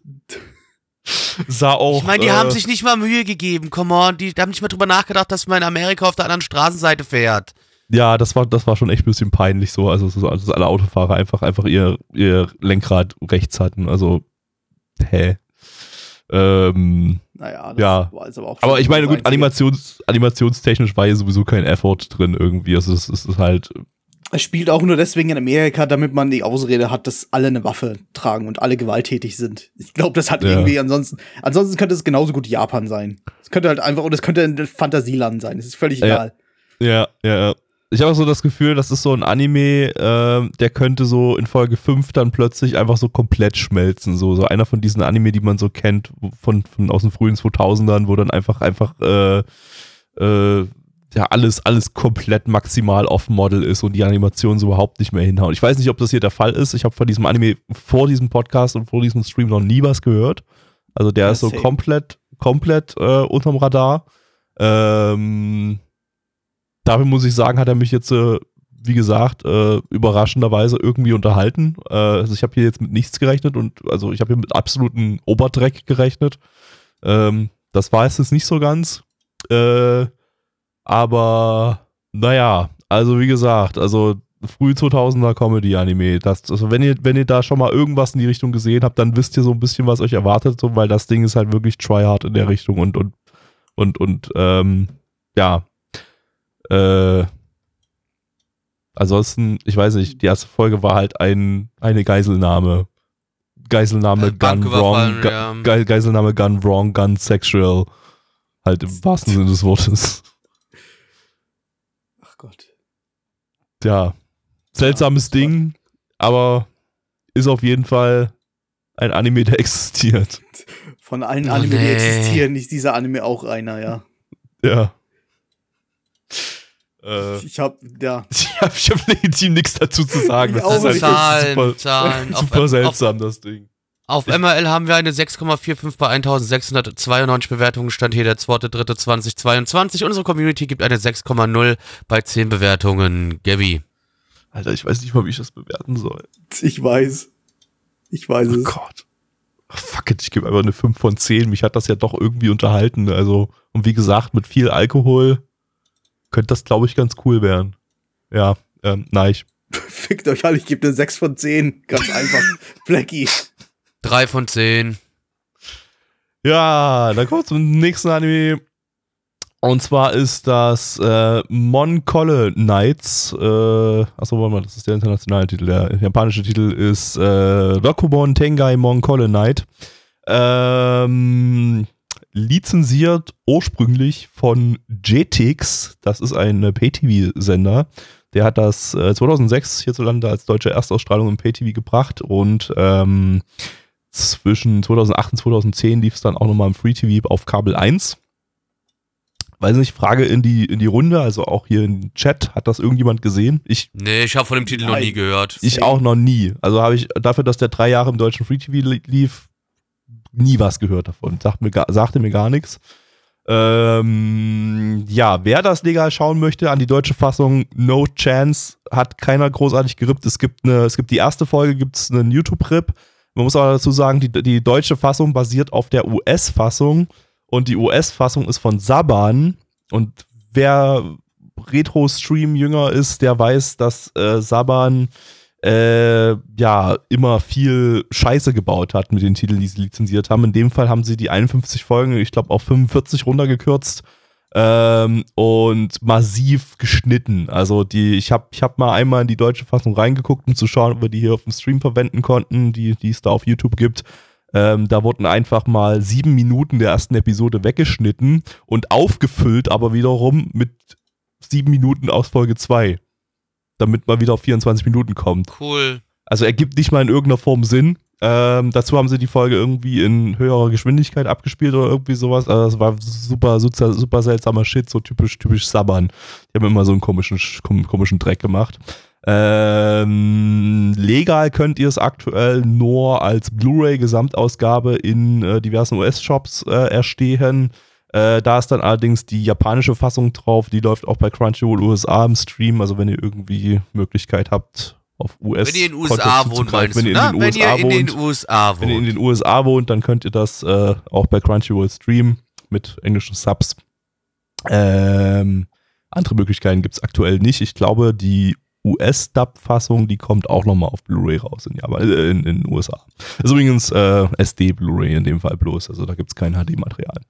Sah auch. Ich meine, die äh, haben sich nicht mal Mühe gegeben, come on, die, die haben nicht mal drüber nachgedacht, dass man in Amerika auf der anderen Straßenseite fährt. Ja, das war, das war schon echt ein bisschen peinlich so. Also, so, also alle Autofahrer einfach, einfach ihr, ihr Lenkrad rechts hatten. Also, hä? Ähm, Naja, das Ja. war jetzt aber auch aber ich meine, gut. Animations, animationstechnisch war hier sowieso kein Effort drin irgendwie. Also, es es ist halt, Es spielt auch nur deswegen in Amerika, damit man die Ausrede hat, dass alle eine Waffe tragen und alle gewalttätig sind. Ich glaube, das hat Ja. irgendwie ansonsten. Ansonsten könnte es genauso gut Japan sein. Es könnte halt einfach, und es könnte ein Fantasieland sein. Es ist völlig egal. ja, ja, ja. Ich habe auch so das Gefühl, das ist so ein Anime, ähm, der könnte so in Folge 5 dann plötzlich einfach so komplett schmelzen. So, so einer von diesen Anime, die man so kennt, von, von aus den frühen 2000ern, wo dann einfach, einfach, äh, äh, ja, alles, alles komplett maximal off-Model ist und die Animation so überhaupt nicht mehr hinhauen. Ich weiß nicht, ob das hier der Fall ist. Ich habe von diesem Anime vor diesem Podcast und vor diesem Stream noch nie was gehört. Also der Ja, ist so same. komplett, komplett äh, unterm Radar. Ähm, dafür muss ich sagen, hat er mich jetzt, äh, wie gesagt, äh, überraschenderweise irgendwie unterhalten. Äh, also ich habe hier jetzt mit nichts gerechnet und also ich habe hier mit absoluten Oberdreck gerechnet. Ähm, das war es jetzt nicht so ganz. Äh, aber naja, also wie gesagt, also früh 2000er Comedy-Anime. Das, also wenn ihr, wenn ihr da schon mal irgendwas in die Richtung gesehen habt, dann wisst ihr so ein bisschen, was euch erwartet, so, weil das Ding ist halt wirklich tryhard in der Richtung und, und, und, und, ähm, ja. Äh, ansonsten, ich weiß nicht, die erste Folge war halt ein, eine Geiselnahme. Geiselnahme Äh, Gun Wrong, ja. Ge Geiselnahme Gun Wrong, Gun Sexual. Halt im wahrsten Sinne des Wortes. Ach Gott. Ja, seltsames Ja, Ding, aber ist auf jeden Fall ein Anime, der existiert. Von allen Oh, Anime, die nee. existieren, ist dieser Anime auch einer, ja. Ja. Äh, Ich hab, ja. ich habe ich hab legitim nichts dazu zu sagen. Das ist halt. Zahlen, super, Zahlen. Auf, super auf, seltsam, das Ding. Auf MRL haben wir eine 6,45 bei 1692 Bewertungen. Stand hier der 2.3.2022. Unsere Community gibt eine 6,0 bei 10 Bewertungen. Gabby. Alter, ich weiß nicht mal, wie ich das bewerten soll. Ich weiß. Ich weiß Oh es. Gott. Ach, fuck it, ich gebe einfach eine 5 von 10. Mich hat das ja doch irgendwie unterhalten. Also, und wie gesagt, mit viel Alkohol könnte das, glaube ich, ganz cool werden. Ja, ähm, nein, ich. Fickt euch alle, ich gebe eine 6 von 10. Ganz einfach. Blackie. 3 von 10. Ja, dann kommen wir zum nächsten Anime. Und zwar ist das äh, Mon Kolle Knights. Äh, achso, warte mal, das ist der internationale Titel. Der japanische Titel ist äh, Rokumon Tengai Mon Kolle Knight. Ähm, lizenziert ursprünglich von Jetix. Das ist ein äh, Pay-TV-Sender. Der hat das äh, 2006 hierzulande als deutsche Erstausstrahlung im Pay-TV gebracht und ähm, zwischen 2008 und 2010 lief es dann auch nochmal im Free TV auf Kabel 1. Weiß nicht, Frage in die, in die Runde, also auch hier im Chat, hat das irgendjemand gesehen? Ich, Nee, ich habe von dem Titel noch Nein. nie gehört. ich auch noch nie. Also habe ich dafür, dass der drei Jahre im deutschen Free TV li- lief, nie was gehört davon. Sagt mir, sagte mir gar nichts. Ähm, ja, wer das legal schauen möchte, an die deutsche Fassung, no chance, hat keiner großartig gerippt. Es gibt eine, es gibt die erste Folge, gibt es einen YouTube-Rip. Man muss aber dazu sagen, die, die deutsche Fassung basiert auf der US-Fassung und die US-Fassung ist von Saban. Und wer Retro-Stream-Jünger ist, der weiß, dass äh, Saban äh, ja immer viel Scheiße gebaut hat mit den Titeln, die sie lizenziert haben. In dem Fall haben sie die 51 Folgen, ich glaube, auf 45 runtergekürzt ähm, und massiv geschnitten. Also die, ich habe ich hab mal einmal in die deutsche Fassung reingeguckt, um zu schauen, ob wir die hier auf dem Stream verwenden konnten, die, die es da auf YouTube gibt. Ähm, da wurden einfach mal sieben Minuten der ersten Episode weggeschnitten und aufgefüllt, aber wiederum mit sieben Minuten aus Folge 2. Damit man wieder auf 24 Minuten kommt. Cool. Also ergibt nicht mal in irgendeiner Form Sinn. Ähm, dazu haben sie die Folge irgendwie in höherer Geschwindigkeit abgespielt oder irgendwie sowas. Also das war super, super, super seltsamer Shit, so typisch, typisch Sabbern. Die haben immer so einen komischen, kom- komischen Dreck gemacht. Ähm, legal könnt ihr es aktuell nur als Blu-ray-Gesamtausgabe in äh, diversen US-Shops äh, erstehen. Äh, da ist dann allerdings die japanische Fassung drauf, die läuft auch bei Crunchyroll USA im Stream. Also wenn ihr irgendwie Möglichkeit habt, auf US Wenn ihr in den USA wohnt, meinst wenn du, ihr ne? in den Wenn USA ihr in den wohnt, USA wenn ihr in wohnt. den USA wohnt, dann könnt ihr das äh, auch bei Crunchyroll streamen mit englischen Subs. Ähm, andere Möglichkeiten gibt es aktuell nicht. Ich glaube, die US-Dub-Fassung, die kommt auch nochmal auf Blu-ray raus in, Japan, äh, in, in den USA. Das ist übrigens äh, SD-Blu-ray in dem Fall bloß, also da gibt es kein HD-Material.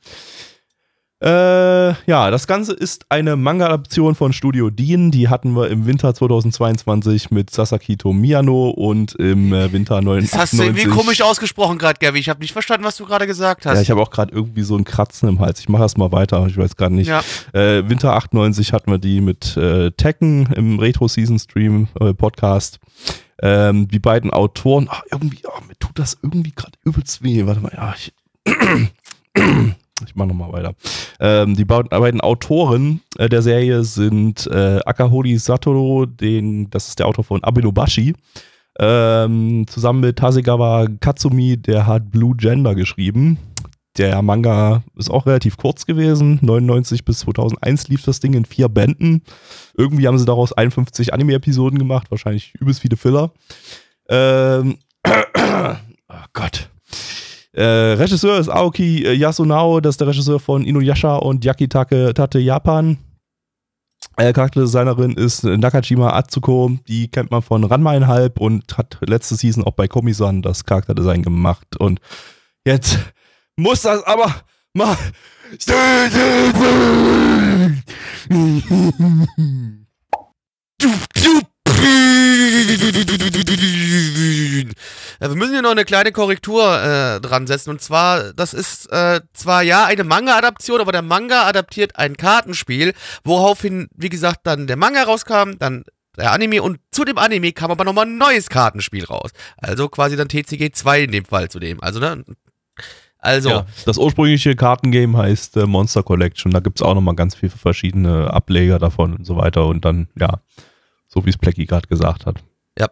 Äh, ja, das Ganze ist eine Manga-Adaption von Studio Dean. Die hatten wir im Winter 2022 mit Sasaki Miyano und im äh, Winter 99. Das hast du irgendwie komisch ausgesprochen gerade, Gavi. Ich habe nicht verstanden, was du gerade gesagt hast. Ja, ich habe auch gerade irgendwie so ein Kratzen im Hals. Ich mache erst mal weiter, ich weiß gerade nicht. Ja. Äh, Winter 98 hatten wir die mit äh, Tekken im Retro-Season-Stream äh, Podcast. Ähm, die beiden Autoren, ach, irgendwie, ach, mir tut das irgendwie gerade übelst weh. Warte mal, ja, ich. Ich mache nochmal weiter. Ähm, die beiden Autoren äh, der Serie sind äh, Akahori Satoru, den, das ist der Autor von Abenobashi, ähm, zusammen mit Tasegawa Katsumi, der hat Blue Gender geschrieben. Der Manga ist auch relativ kurz gewesen. 99 bis 2001 lief das Ding in vier Bänden. Irgendwie haben sie daraus 51 Anime-Episoden gemacht, wahrscheinlich übelst viele Filler. Ähm, oh Gott. Äh, Regisseur ist Aoki äh, Yasunao, das ist der Regisseur von Inuyasha und Yakitake Tate Japan. Äh, Charakterdesignerin ist Nakajima Atsuko, die kennt man von Ranma einhalb und hat letzte Season auch bei Komisan das Charakterdesign gemacht. Und jetzt muss das aber mal. Wir müssen hier noch eine kleine Korrektur äh, dran setzen. Und zwar, das ist äh, zwar ja eine Manga-Adaption, aber der Manga adaptiert ein Kartenspiel, woraufhin, wie gesagt, dann der Manga rauskam, dann der Anime und zu dem Anime kam aber nochmal ein neues Kartenspiel raus. Also quasi dann TCG 2 in dem Fall zu dem. Also, ne? Also. Ja, das ursprüngliche Kartengame heißt äh, Monster Collection. Da gibt es auch nochmal ganz viele verschiedene Ableger davon und so weiter. Und dann, ja, so wie es Plecky gerade gesagt hat. Ja.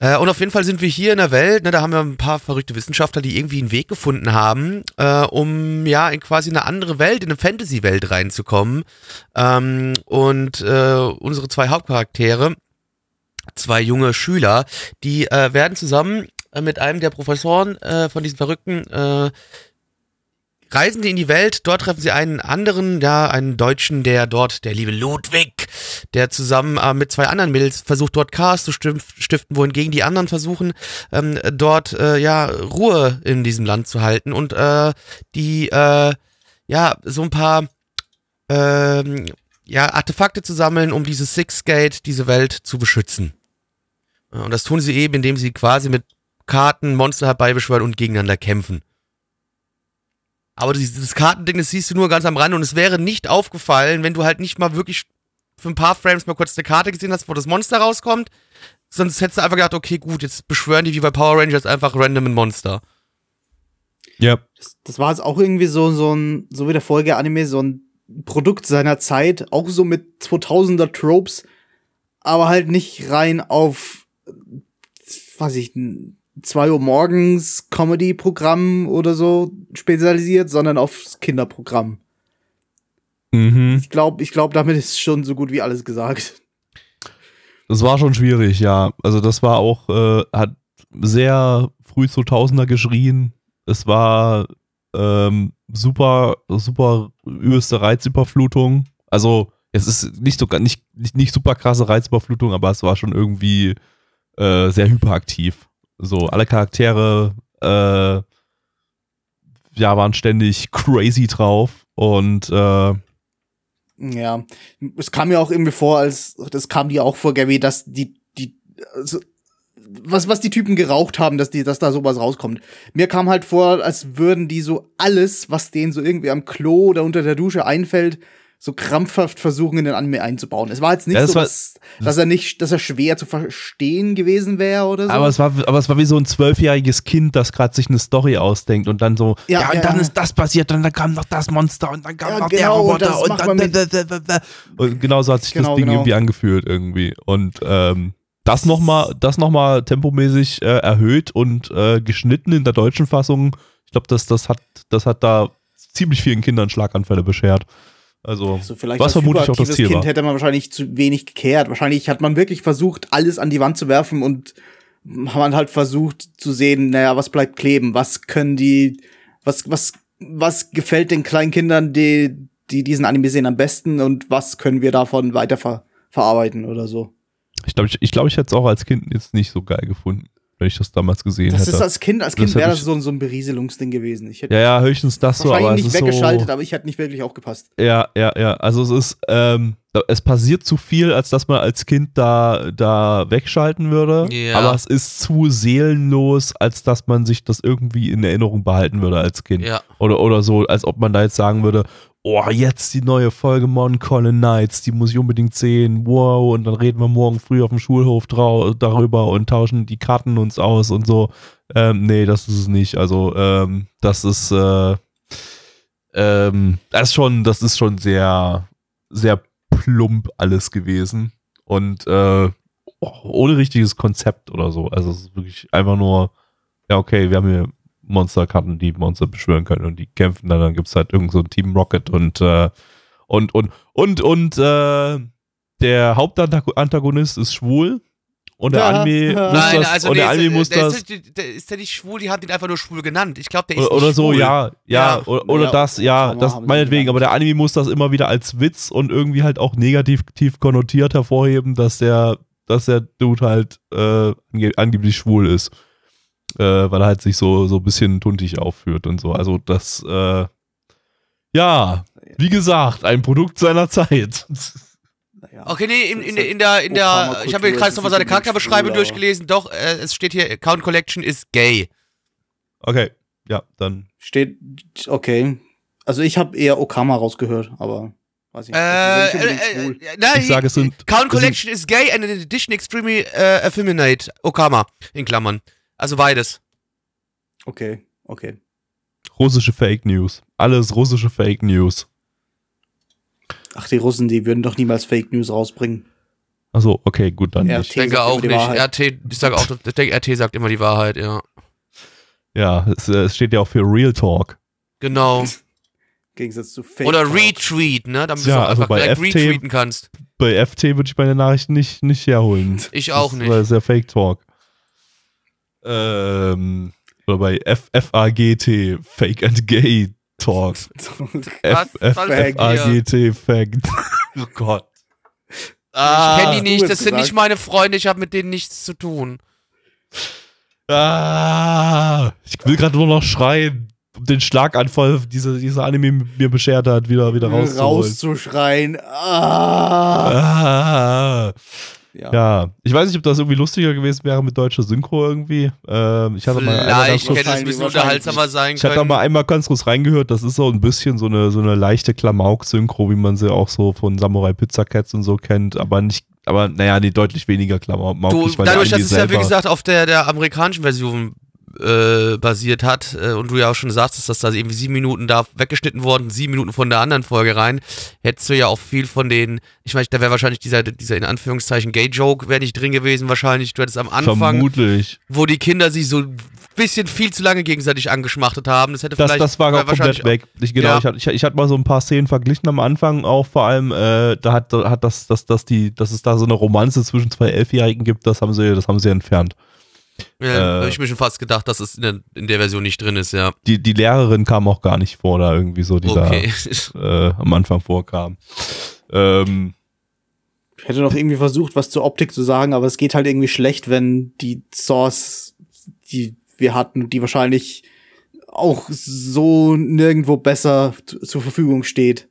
Äh, und auf jeden Fall sind wir hier in der Welt, ne, da haben wir ein paar verrückte Wissenschaftler, die irgendwie einen Weg gefunden haben, äh, um ja in quasi eine andere Welt, in eine Fantasy-Welt reinzukommen. Ähm, und äh, unsere zwei Hauptcharaktere, zwei junge Schüler, die äh, werden zusammen äh, mit einem der Professoren von diesen Verrückten reisen die in die Welt, dort treffen sie einen anderen, ja, einen Deutschen, der dort, der liebe Ludwig, der zusammen äh, mit zwei anderen Mädels versucht, dort Chaos zu stiften, wohingegen die anderen versuchen, ähm, dort, äh, ja, Ruhe in diesem Land zu halten und äh, die, äh, ja, so ein paar, ähm, ja, Artefakte zu sammeln, um dieses Six Gate, diese Welt zu beschützen. Und das tun sie eben, indem sie quasi mit Karten Monster herbeibeschwören und gegeneinander kämpfen. Aber dieses Kartending, das siehst du nur ganz am Rand und es wäre nicht aufgefallen, wenn du halt nicht mal wirklich für ein paar Frames mal kurz eine Karte gesehen hast, wo das Monster rauskommt. Sonst hättest du einfach gedacht, okay, gut, jetzt beschwören die wie bei Power Rangers einfach random ein Monster. Ja. Das, das war jetzt auch irgendwie so, so ein, so wie der Folge-Anime, so ein Produkt seiner Zeit, auch so mit 2000er Tropes, aber halt nicht rein auf, weiß ich, 2 Uhr morgens Comedy-Programm oder so spezialisiert, sondern aufs Kinderprogramm. Mhm. Ich glaube, ich glaub, damit ist schon so gut wie alles gesagt. Das war schon schwierig, ja. Also das war auch, äh, hat sehr früh 2000er geschrien. Es war ähm, super, super übelste Reizüberflutung. Also es ist nicht so nicht, nicht, nicht super krasse Reizüberflutung, aber es war schon irgendwie äh, sehr hyperaktiv. So, alle Charaktere äh, ja, waren ständig crazy drauf und äh, Ja, es kam mir auch irgendwie vor, als das kam dir auch vor, Gabby, dass die die also, was was die Typen geraucht haben, dass die dass da sowas rauskommt. Mir kam halt vor, als würden die so alles, was denen so irgendwie am Klo oder unter der Dusche einfällt, so krampfhaft versuchen in den Anime einzubauen. Es war jetzt nicht Ja, so, war- dass, dass er nicht, dass er schwer zu verstehen gewesen wäre oder so. Aber es war, aber es war wie so ein zwölfjähriges Kind, das gerade sich eine Story ausdenkt und dann so, ja, Ja, und ja, dann ist das passiert und dann kam noch das Monster und dann kam noch genau, der Roboter und man dann mit- und genau so hat sich Genau, das Ding genau. irgendwie angefühlt irgendwie und ähm, das nochmal, das noch mal tempomäßig äh, erhöht und äh, geschnitten in der deutschen Fassung. Ich glaube, das, das hat, das hat da ziemlich vielen Kindern Schlaganfälle beschert. Also, So vielleicht was als vermutlich auch das Ziel Kind war. hätte man wahrscheinlich zu wenig gekehrt. Wahrscheinlich hat man wirklich versucht, alles an die Wand zu werfen und hat man halt versucht zu sehen, naja, was bleibt kleben? Was können die, was, was, was gefällt den kleinen Kindern, die, die diesen Anime sehen am besten und was können wir davon weiter ver verarbeiten oder so. Ich glaube, ich, ich, glaub, ich hätte es auch als Kind jetzt nicht so geil gefunden, wenn ich das damals gesehen Das hätte. ist als Kind, als Das Kind wäre das so, so ein Berieselungsding gewesen. Ich hätte ja, ja, höchstens das so, wahrscheinlich nicht weggeschaltet, so, aber ich hätte nicht wirklich aufgepasst. Ja, ja, ja. Also es ist, ähm, es passiert zu viel, als dass man als Kind da, da wegschalten würde. Ja. Aber es ist zu seelenlos, als dass man sich das irgendwie in Erinnerung behalten würde als Kind. Ja. Oder, oder so, als ob man da jetzt sagen würde, oh, jetzt die neue Folge Mon Colin Knights, die muss ich unbedingt sehen, wow, und dann reden wir morgen früh auf dem Schulhof darüber und tauschen die Karten uns aus und so. Ähm, nee, das ist es nicht. Also, ähm, das ist, äh, ähm, das ist schon, das ist schon sehr, sehr plump alles gewesen. Und äh, ohne richtiges Konzept oder so. Also es ist wirklich einfach nur, ja, okay, wir haben hier Monsterkarten, die Monster beschwören können und die kämpfen dann, dann gibt es halt irgend so ein Team Rocket und äh, und und und und äh, der Hauptantagonist ist schwul und der Ja. Anime muss Nein, das, also und nee, der Anime ist, muss der, das ist, der, ist der nicht schwul, die haben ihn einfach nur schwul genannt. Ich glaube, der ist oder, nicht oder so, ja, ja, Ja. oder, oder Ja, das, ja, das meinetwegen, aber der Anime muss das immer wieder als Witz und irgendwie halt auch negativ tief konnotiert hervorheben, dass der, dass der Dude halt äh, ange angeblich schwul ist. Äh, weil er halt sich so, so ein bisschen tuntig aufführt und so. Also das, äh, ja, wie gesagt, ein Produkt seiner Zeit. Naja. Okay, nee, in, in, in der, in der, ich habe mir gerade nochmal seine Charakterbeschreibung durchgelesen. Doch, äh, es steht hier, Account Collection ist gay. Okay, ja, dann. Steht, okay. Also ich habe eher Okama rausgehört, aber weiß ich nicht. Äh, äh, äh, schwul. äh, nein, Ich sage, es sind- Count es sind- Collection ist gay and in addition extremely äh, effeminate. Okama, in Klammern. Also beides. Okay, okay. Russische Fake News. Alles russische Fake News. Ach, die Russen, die würden doch niemals Fake News rausbringen. Achso, okay, gut, dann Ja, nicht. Ich denke auch nicht. Wahrheit. RT, ich sage auch, ich denke, RT sagt immer die Wahrheit, ja. Ja, es, äh, es steht ja auch für Real Talk. Genau. Im Gegensatz zu Fake Oder. Retweet, ne? Damit Ja, du auch also einfach bei direkt FT retweeten kannst. Bei FT würde ich meine Nachrichten nicht, nicht herholen. Ich auch das nicht. Das ist ja Fake Talk. Ähm, oder bei F FAGT, Fake and Gay Talk. F Was F soll F A G T Fact. oh Gott. Ah, ich kenne die nicht, das sind gesagt. nicht meine Freunde, ich habe mit denen nichts zu tun. Ah, ich will gerade nur noch schreien, um den Schlaganfall, diese, dieser Anime mir beschert hat, wieder, wieder rauszuholen. rauszuschreien. Ah. Ah. Ja, ich weiß nicht, ob das irgendwie lustiger gewesen wäre mit deutscher Synchro irgendwie. Ähm, ich hatte mal einmal ganz Vielleicht kurz, hätte es ein bisschen unterhaltsamer sein ich hatte da können. mal einmal ganz kurz reingehört. Das ist so ein bisschen so eine, so eine leichte Klamauk-Synchro, wie man sie auch so von Samurai Pizza Cats und so kennt. Aber nicht, aber naja, nee, deutlich weniger Klamauk. Du, dadurch, dass es ja, wie gesagt, auf der, der amerikanischen Version äh, basiert hat äh, und du ja auch schon sagst, dass da irgendwie sieben Minuten da weggeschnitten worden, sieben Minuten von der anderen Folge rein, hättest du ja auch viel von den, ich meine, da wäre wahrscheinlich dieser, dieser in Anführungszeichen Gay-Joke wäre nicht drin gewesen wahrscheinlich. Du hättest am Anfang, Vermutlich. wo die Kinder sich so ein bisschen viel zu lange gegenseitig angeschmachtet haben, das hätte Das, vielleicht das war auch komplett weg. Ich, genau, Ja. ich, hatte, ich, ich hatte mal so ein paar Szenen verglichen am Anfang auch vor allem, äh, da hat, hat das, das, das die, dass es da so eine Romanze zwischen zwei Elfjährigen gibt, das haben sie, das haben sie entfernt. Ja, Äh, habe ich mir schon fast gedacht, dass es in der, in der Version nicht drin ist, ja. Die, die Lehrerin kam auch gar nicht vor, da irgendwie so, die Okay. da äh, am Anfang vorkam. Ähm, Ich hätte noch irgendwie versucht, was zur Optik zu sagen, aber es geht halt irgendwie schlecht, wenn die Source, die wir hatten, die wahrscheinlich auch so nirgendwo besser zu- zur Verfügung steht.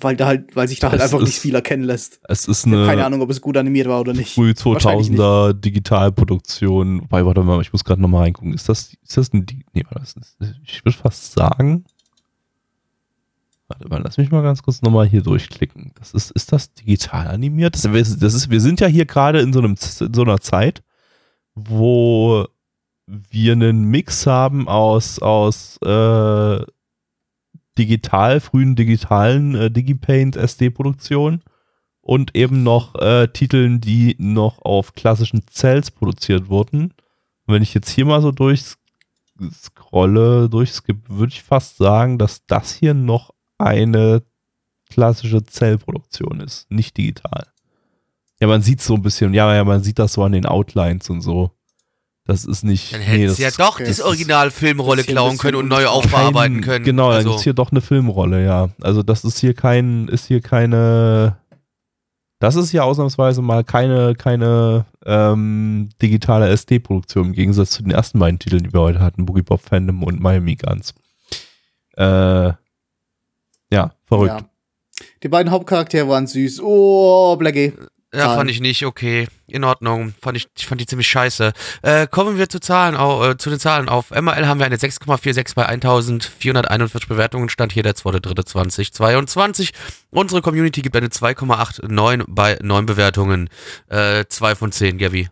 Weil da halt, weil sich da halt Es einfach ist nicht viel erkennen lässt. es ist eine keine Ahnung, ob es gut animiert war oder nicht. früh Wahrscheinlich nicht. 2000er Digitalproduktion. Wobei, warte mal, ich muss gerade nochmal reingucken. Ist das, ist das ein, nee, das ist, ich würde fast sagen, warte mal, lass mich mal ganz kurz nochmal hier durchklicken. Das ist, ist das digital animiert? Das, ist- das ist, wir sind ja hier gerade in so einem, in so einer Zeit, wo wir einen Mix haben aus, aus, äh, digital, frühen digitalen äh, Digipaint SD-Produktionen und eben noch äh, Titeln, die noch auf klassischen Cells produziert wurden. Und wenn ich jetzt hier mal so durchscrolle, durchskippe, würde ich fast sagen, dass das hier noch eine klassische Zellproduktion ist, nicht digital. Ja, man sieht so ein bisschen, ja, ja, man sieht das so an den Outlines und so. Das ist nicht. Dann hätten das sie ja doch das ist Original-Filmrolle bisschen- klauen können und neu aufarbeiten kein- können. Genau, also, das ist hier doch eine Filmrolle, ja. Also das ist hier kein, ist hier keine. Das ist ja ausnahmsweise mal keine, keine ähm, digitale SD-Produktion im Gegensatz zu den ersten beiden Titeln, die wir heute hatten, Boogie Bob Fandom und Miami Guns. Äh, ja, verrückt. Ja. Die beiden Hauptcharaktere waren süß. Oh, Blackie. Ja, fand ich nicht okay. In Ordnung. Fand ich, ich fand die ziemlich scheiße. Äh, kommen wir zu Zahlen, au- äh, zu den Zahlen. Auf MRL haben wir eine 6,46 bei 1441 Bewertungen. Stand hier der 2.3.2022. Unsere Community gibt eine 2,89 bei 9 Bewertungen. Äh, 2 von 10, Gabi.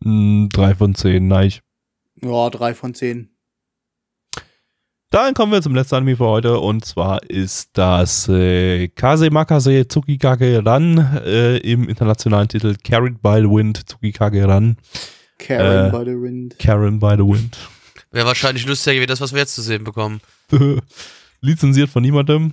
Mm, drei von zehn, nein. Ja, drei von zehn. Dann kommen wir zum letzten Anime für heute und zwar ist das äh, Kase Makase Tsukikage Ran äh, im internationalen Titel Carried by the Wind Tsukikage Ran. Karen Äh, by the Wind. Karen by the Wind. Wäre wahrscheinlich lustiger wie das, was wir jetzt zu sehen bekommen. Lizenziert von niemandem.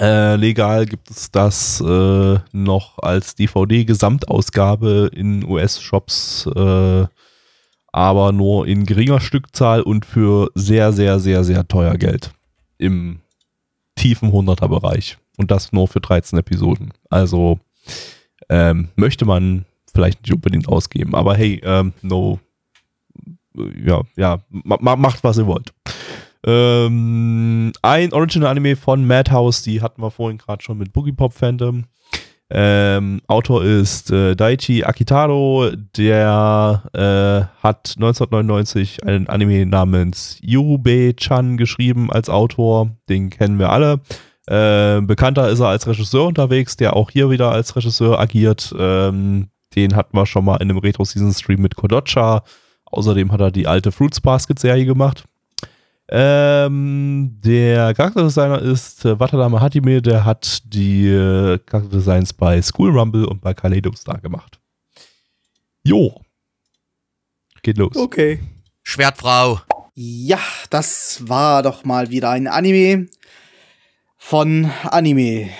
Äh, legal gibt es das äh, noch als DVD-Gesamtausgabe in US-Shops, äh, aber nur in geringer Stückzahl und für sehr, sehr, sehr, sehr teuer Geld. Im tiefen 100er-Bereich. Und das nur für 13 Episoden. Also ähm, möchte man vielleicht nicht unbedingt ausgeben. Aber hey, ähm, no. Ja, ja, ma ma macht, was ihr wollt. Ähm, ein Original-Anime von Madhouse, die hatten wir vorhin gerade schon mit Boogie Pop Phantom. Ähm, Autor ist äh, Daichi Akitaro, der äh, hat 1999 einen Anime namens Yube-chan geschrieben als Autor. Den kennen wir alle. Äh, bekannter ist er als Regisseur unterwegs, der auch hier wieder als Regisseur agiert. Ähm, den hatten wir schon mal in einem Retro-Season-Stream mit Kodocha. Außerdem hat er die alte Fruits Basket-Serie gemacht. Ähm, der Charakterdesigner ist äh, Watadama Hatime, der hat die äh, Charakterdesigns bei School Rumble und bei Kaleido Star gemacht. Jo. Geht los. Okay. Schwertfrau. Ja, das war doch mal wieder ein Anime von Anime.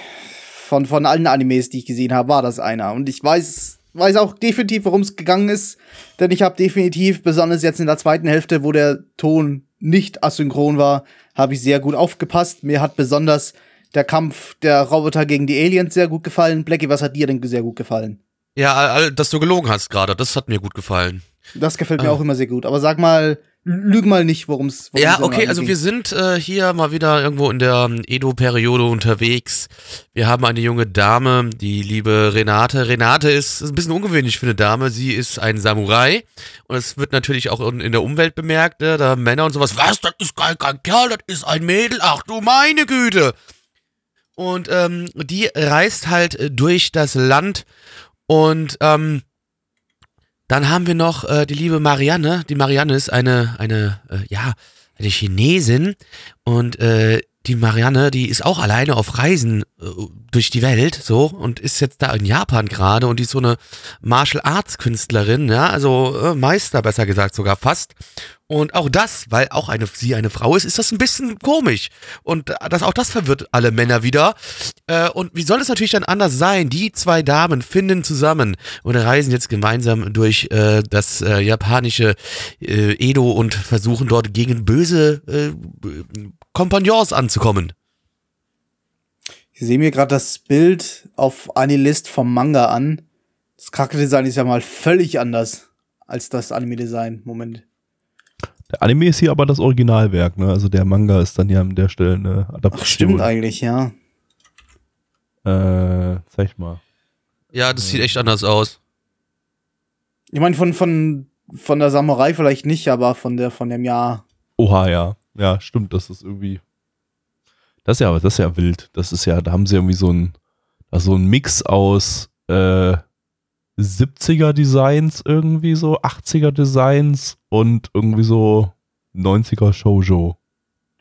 Von, von allen Animes, die ich gesehen habe, war das einer. Und ich weiß, weiß auch definitiv, worum es gegangen ist. Denn ich habe definitiv, besonders jetzt in der zweiten Hälfte, wo der Ton nicht asynchron war, habe ich sehr gut aufgepasst. Mir hat besonders der Kampf der Roboter gegen die Aliens sehr gut gefallen. Blackie, was hat dir denn sehr gut gefallen? Ja, dass du gelogen hast gerade, das hat mir gut gefallen. Das gefällt mir Ah. auch immer sehr gut. Aber sag mal, lüg mal nicht, worum es Ja, okay, also wir sind äh, hier mal wieder irgendwo in der ähm, Edo-Periode unterwegs. Wir haben eine junge Dame, die liebe Renate. Renate ist, ist ein bisschen ungewöhnlich für eine Dame. Sie ist ein Samurai und es wird natürlich auch in, in der Umwelt bemerkt, äh, da Männer und sowas. Was, das ist kein, kein Kerl, das ist ein Mädel. Ach du meine Güte. Und ähm, die reist halt äh, durch das Land und ähm, dann haben wir noch äh, die liebe Marianne. Die Marianne ist eine, eine, äh, ja, eine Chinesin und äh, die Marianne, die ist auch alleine auf Reisen äh, durch die Welt, so, und ist jetzt da in Japan gerade und die ist so eine Martial Arts Künstlerin, ja, also äh, Meister besser gesagt sogar fast. Und auch das, weil auch eine, sie eine Frau ist, ist das ein bisschen komisch. Und das, auch das verwirrt alle Männer wieder. Äh, und wie soll es natürlich dann anders sein? Die zwei Damen finden zusammen und reisen jetzt gemeinsam durch äh, das äh, japanische äh, Edo und versuchen dort gegen böse äh, Kompagnons anzukommen. Ich sehe mir gerade das Bild auf Anilist vom Manga an. Das Charakterdesign ist ja mal völlig anders als das Anime-Design. Moment. Der Anime ist hier aber das Originalwerk, ne? Also der Manga ist dann ja an der Stelle eine Adaption. Ach, stimmt eigentlich, ja. Äh, zeig mal. Ja, das sieht echt anders aus. Ich meine, von, von, von der Samurai vielleicht nicht, aber von, der, von dem Jahr. Oha, ja. Ja, stimmt, das ist irgendwie. Das ist ja, das ist ja wild. Das ist ja, da haben sie irgendwie so ein, da so ein Mix aus äh, 70er Designs irgendwie so, 80er Designs und irgendwie so 90er Shoujo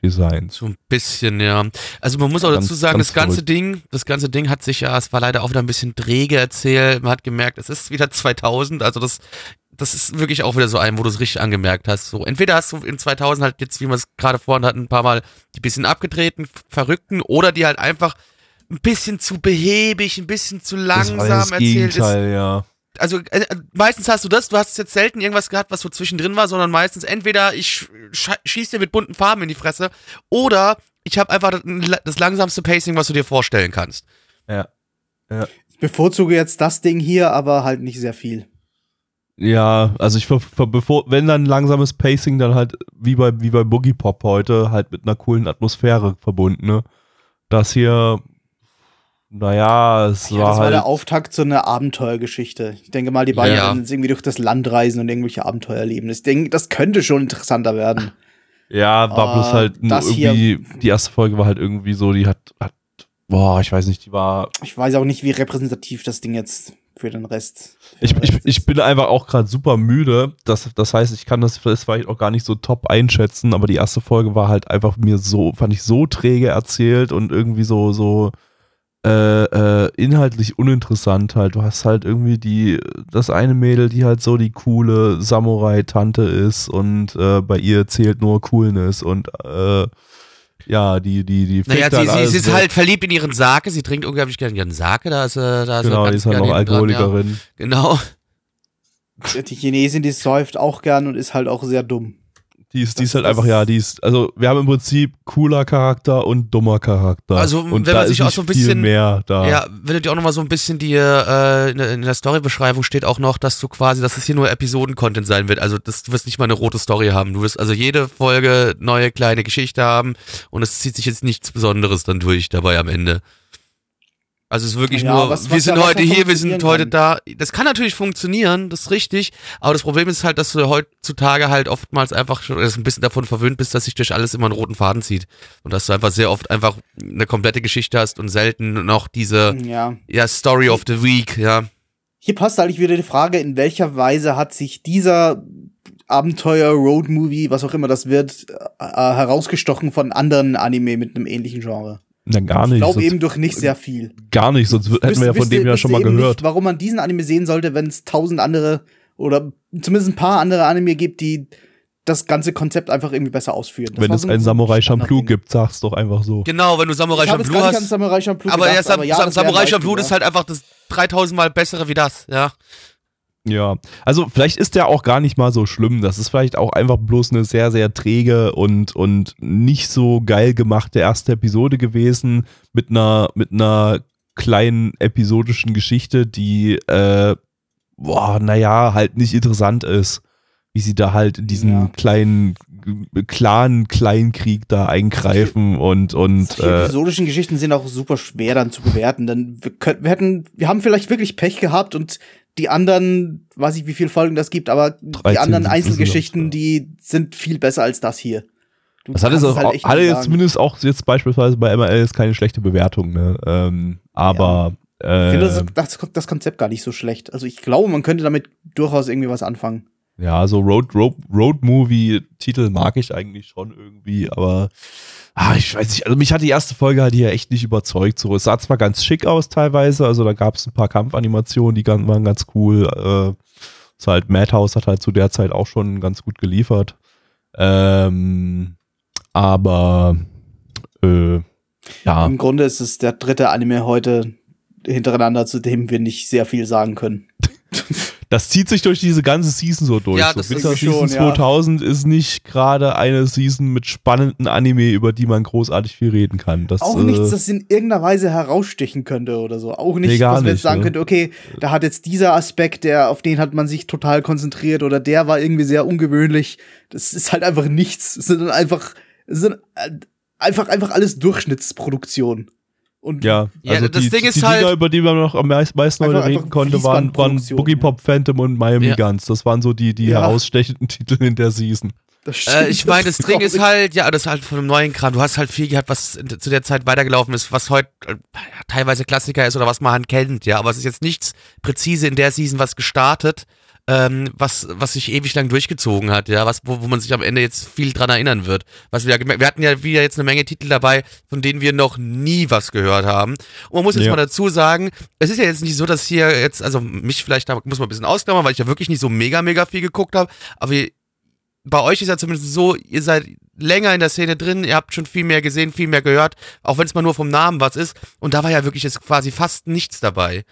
Designs. So ein bisschen, ja. Also man muss auch Ganz- dazu sagen, das ganze verrückt. Ding, das ganze Ding hat sich ja, es war leider auch wieder ein bisschen träge erzählt. Man hat gemerkt, es ist wieder 2000, also das, das ist wirklich auch wieder so ein, wo du es richtig angemerkt hast. So, entweder hast du in 2000 halt jetzt, wie wir es gerade vorhin hatten, ein paar Mal die bisschen abgedrehten, verrückten oder die halt einfach ein bisschen zu behäbig, ein bisschen zu Das war langsam das erzählt ist. Gegenteil, ja. Also äh, meistens hast du das, du hast jetzt selten irgendwas gehabt, was so zwischendrin war, sondern meistens entweder ich schieße dir mit bunten Farben in die Fresse oder ich habe einfach das, das langsamste Pacing, was du dir vorstellen kannst. Ja. ja. Ich bevorzuge jetzt das Ding hier, aber halt nicht sehr viel. Ja, also ich bevor, wenn dann langsames Pacing, dann halt wie bei, wie bei Boogie Pop heute, halt mit einer coolen Atmosphäre verbunden, ne? Das hier, naja, es ja, war. Das halt war der Auftakt zu einer Abenteuergeschichte. Ich denke mal, die beiden ja. werden irgendwie durch das Land reisen und irgendwelche Abenteuer erleben. Ich denke, das könnte schon interessanter werden. Ja, war uh, bloß halt nur irgendwie, die erste Folge war halt irgendwie so, die hat, hat, boah, ich weiß nicht, die war. Ich weiß auch nicht, wie repräsentativ das Ding jetzt für den Rest. Für ich, den Rest ich, ich bin einfach auch gerade super müde. Das, das heißt, ich kann das, das vielleicht auch gar nicht so top einschätzen, aber die erste Folge war halt einfach mir so, fand ich so träge erzählt und irgendwie so, so äh, äh, inhaltlich uninteressant halt. Du hast halt irgendwie die, das eine Mädel, die halt so die coole Samurai-Tante ist und äh, bei ihr zählt nur Coolness und äh, ja, die, die, die Naja, sie, halt sie, sie ist halt verliebt in ihren Sake, sie trinkt unglaublich gerne ihren Sake, da ist, äh, da ist Genau, die ist halt noch Alkoholikerin. Dran, ja. Genau. Die Chinesin, die säuft auch gern und ist halt auch sehr dumm. Die ist, die ist halt einfach, ja, die ist, also wir haben im Prinzip cooler Charakter und dummer Charakter. Also und wenn man sich auch so ein bisschen mehr da. Ja, wenn du auch nochmal so ein bisschen die, äh, in der Storybeschreibung steht auch noch, dass du quasi, dass es hier nur Episoden-Content sein wird. Also das, du wirst nicht mal eine rote Story haben. Du wirst also jede Folge neue kleine Geschichte haben und es zieht sich jetzt nichts Besonderes dann durch dabei am Ende. Also es ist wirklich ja, nur, was, was wir sind heute hier, wir sind heute da. Das kann natürlich funktionieren, das ist richtig. Aber das Problem ist halt, dass du heutzutage halt oftmals einfach schon ein bisschen davon verwöhnt bist, dass sich durch alles immer einen roten Faden zieht. Und dass du einfach sehr oft einfach eine komplette Geschichte hast und selten noch diese ja. ja Story of the Week, ja. Hier passt eigentlich wieder die Frage, in welcher Weise hat sich dieser Abenteuer, Road Movie, was auch immer das wird, äh, herausgestochen von anderen Anime mit einem ähnlichen Genre? Na, gar nicht. Ich glaube eben durch nicht sehr viel. Gar nicht, sonst hätten wir ja von dem ja schon mal gehört. Nicht, warum man diesen Anime sehen sollte, wenn es tausend andere oder zumindest ein paar andere Anime gibt, die das ganze Konzept einfach irgendwie besser ausführen. Das wenn es so ein Samurai Champloo gibt, sag's doch einfach so. Genau, wenn du Samurai ich Champloo hast. Samurai Champloo aber, gedacht, ja, aber ja, Samurai Champloo ist halt einfach das 3000 Mal bessere wie das, ja. Ja, also vielleicht ist der auch gar nicht mal so schlimm. Das ist vielleicht auch einfach bloß eine sehr, sehr träge und, und nicht so geil gemachte erste Episode gewesen mit einer, mit einer kleinen episodischen Geschichte, die, äh, boah, naja, halt nicht interessant ist. Wie sie da halt in diesen ja. kleinen klaren Kleinkrieg da eingreifen und und die äh, episodischen Geschichten sind auch super schwer dann zu bewerten, denn wir, können, wir hätten wir haben vielleicht wirklich Pech gehabt und die anderen, weiß ich, wie viele Folgen das gibt, aber 13, die anderen Einzelgeschichten, die sind viel besser als das hier. Du das hat jetzt, auch, halt hatte jetzt zumindest auch jetzt beispielsweise bei MRL ist keine schlechte Bewertung, ne? Ähm, aber ja. ich finde das, das, das, Konzept gar nicht so schlecht. Also ich glaube, man könnte damit durchaus irgendwie was anfangen. Ja, so Road, Road, Road Movie Titel mag ich eigentlich schon irgendwie, aber Ah, ich weiß nicht, also mich hat die erste Folge halt hier echt nicht überzeugt. So, es sah zwar ganz schick aus teilweise, also da gab es ein paar Kampfanimationen, die waren ganz cool. Äh, ist halt Madhouse hat halt zu der Zeit auch schon ganz gut geliefert. Ähm, aber äh, ja. Im Grunde ist es der dritte Anime heute hintereinander, zu dem wir nicht sehr viel sagen können. das zieht sich durch diese ganze Season so durch. Ja, das so, Winter ist Season schon, 2000 ja. ist nicht gerade eine Season mit spannenden Anime, über die man großartig viel reden kann. Das, auch äh, nichts, das in irgendeiner Weise herausstechen könnte oder so. Auch nicht, nee, was man jetzt sagen ne? könnte, okay, da hat jetzt dieser Aspekt, der, auf den hat man sich total konzentriert oder der war irgendwie sehr ungewöhnlich. Das ist halt einfach nichts. Es sind einfach, es sind äh, einfach, einfach alles Durchschnittsproduktion. Und ja, also das die, Ding ist die halt, über die man noch am meisten heute reden konnte, waren, waren Boogie Pop Phantom und Miami ja. Guns. Das waren so die, die ja. herausstechenden Titel in der Season. Äh, ich meine, das, das Ding ist halt, ja, das ist halt von einem neuen Kram. Du hast halt viel gehabt, was zu der Zeit weitergelaufen ist, was heute äh, teilweise Klassiker ist oder was man halt kennt, ja. Aber es ist jetzt nichts präzise in der Season was gestartet, ähm, was, was sich ewig lang durchgezogen hat, ja, was, wo, wo man sich am Ende jetzt viel dran erinnern wird. Was wir, wir hatten ja wieder jetzt eine Menge Titel dabei, von denen wir noch nie was gehört haben. Und man muss jetzt ja. mal dazu sagen, es ist ja jetzt nicht so, dass hier jetzt, also mich vielleicht, da muss man ein bisschen ausklammern, weil ich ja wirklich nicht so mega, mega viel geguckt habe, aber bei euch ist ja zumindest so, ihr seid länger in der Szene drin, ihr habt schon viel mehr gesehen, viel mehr gehört, auch wenn es mal nur vom Namen was ist. Und da war ja wirklich jetzt quasi fast nichts dabei.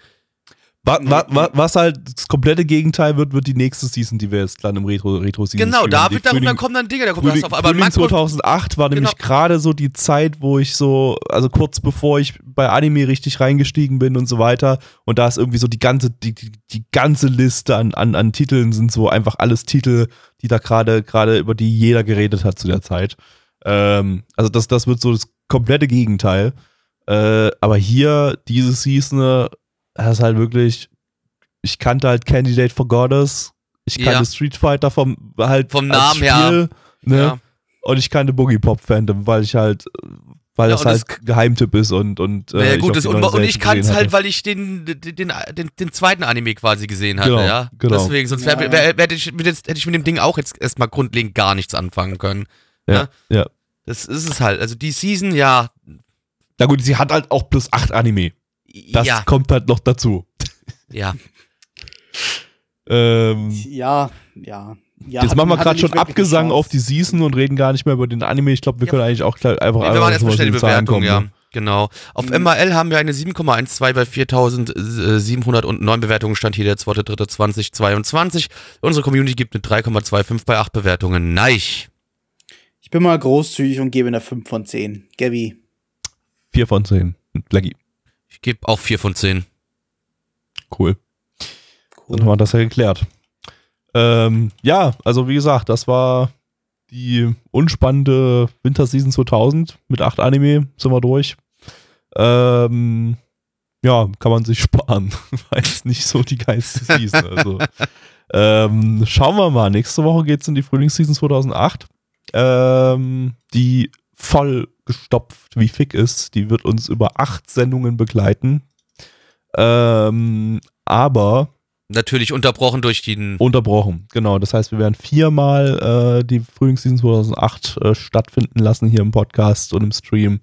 Wa, wa, wa, was halt das komplette Gegenteil wird, wird die nächste Season, die wir jetzt dann im Retro, Retro Season Genau, da, wird, da, da Frühling- kommen dann Dinge, da kommt Frühling, was auf. Aber Frühling Makro, 2008 war nämlich Genau. gerade so die Zeit, wo ich so, also kurz bevor ich bei Anime richtig reingestiegen bin und so weiter. Und da ist irgendwie so die ganze, die, die, die ganze Liste an, an, an Titeln sind so einfach alles Titel, die da gerade, gerade über die jeder geredet hat zu der Zeit. Ähm, also das, das wird so das komplette Gegenteil. Äh, aber hier, diese Season, das ist halt wirklich, ich kannte halt Candidate for Goddess, ich kannte Ja. Street Fighter vom, halt Vom Namen her. Spiel, Ne? Ja. Und ich kannte Boogie Pop Phantom, weil ich halt, weil Ja, das halt Geheimtipp ist und und äh, ich gut, das, die und, und ich Serie kann es halt, weil ich den, den, den, den zweiten Anime quasi gesehen hatte, Genau, ja. genau. Deswegen, sonst wär, Ja, ja. wär, wär, hätte, ich, hätte ich mit dem Ding auch jetzt erstmal grundlegend gar nichts anfangen können. ja, ja. Das ist es halt. Also die Season, ja. Na gut, sie hat halt auch plus 8 Anime. Das ja, kommt halt noch dazu. ja. Ähm, Ja, ja. ja jetzt hat- machen wir gerade schon Abgesang auf die Season und reden gar nicht mehr über den Anime. Ich glaube, wir Ja. können eigentlich auch gleich einfach Nee, wir machen erstmal schnell die Bewertung, kommen, ja. ne? Genau. Auf Mhm. MRL haben wir eine 7,12 bei 4709 Bewertungen, stand hier der 2.3.2022. Unsere Community gibt eine 3,25 bei 8 Bewertungen. Neich. Ich bin mal großzügig und gebe eine 5 von 10. Gabby. 4 von 10. Blackie. Ich gebe auch 4 von 10. Cool. Dann haben wir das ja geklärt. Ähm, ja, also wie gesagt, das war die unspannende Winterseason 2000 mit acht Anime, sind wir durch. Ähm, ja, kann man sich sparen. War jetzt nicht so die geilste Season. Also, ähm, schauen wir mal. Nächste Woche geht's in die Frühlingsseason 2008. Ähm, die voll gestopft wie Fick ist. Die wird uns über acht Sendungen begleiten. Ähm, aber Natürlich unterbrochen durch den. unterbrochen. Genau, das heißt, wir werden viermal äh, die Frühlingsseason 2008 äh, stattfinden lassen hier im Podcast und im Stream.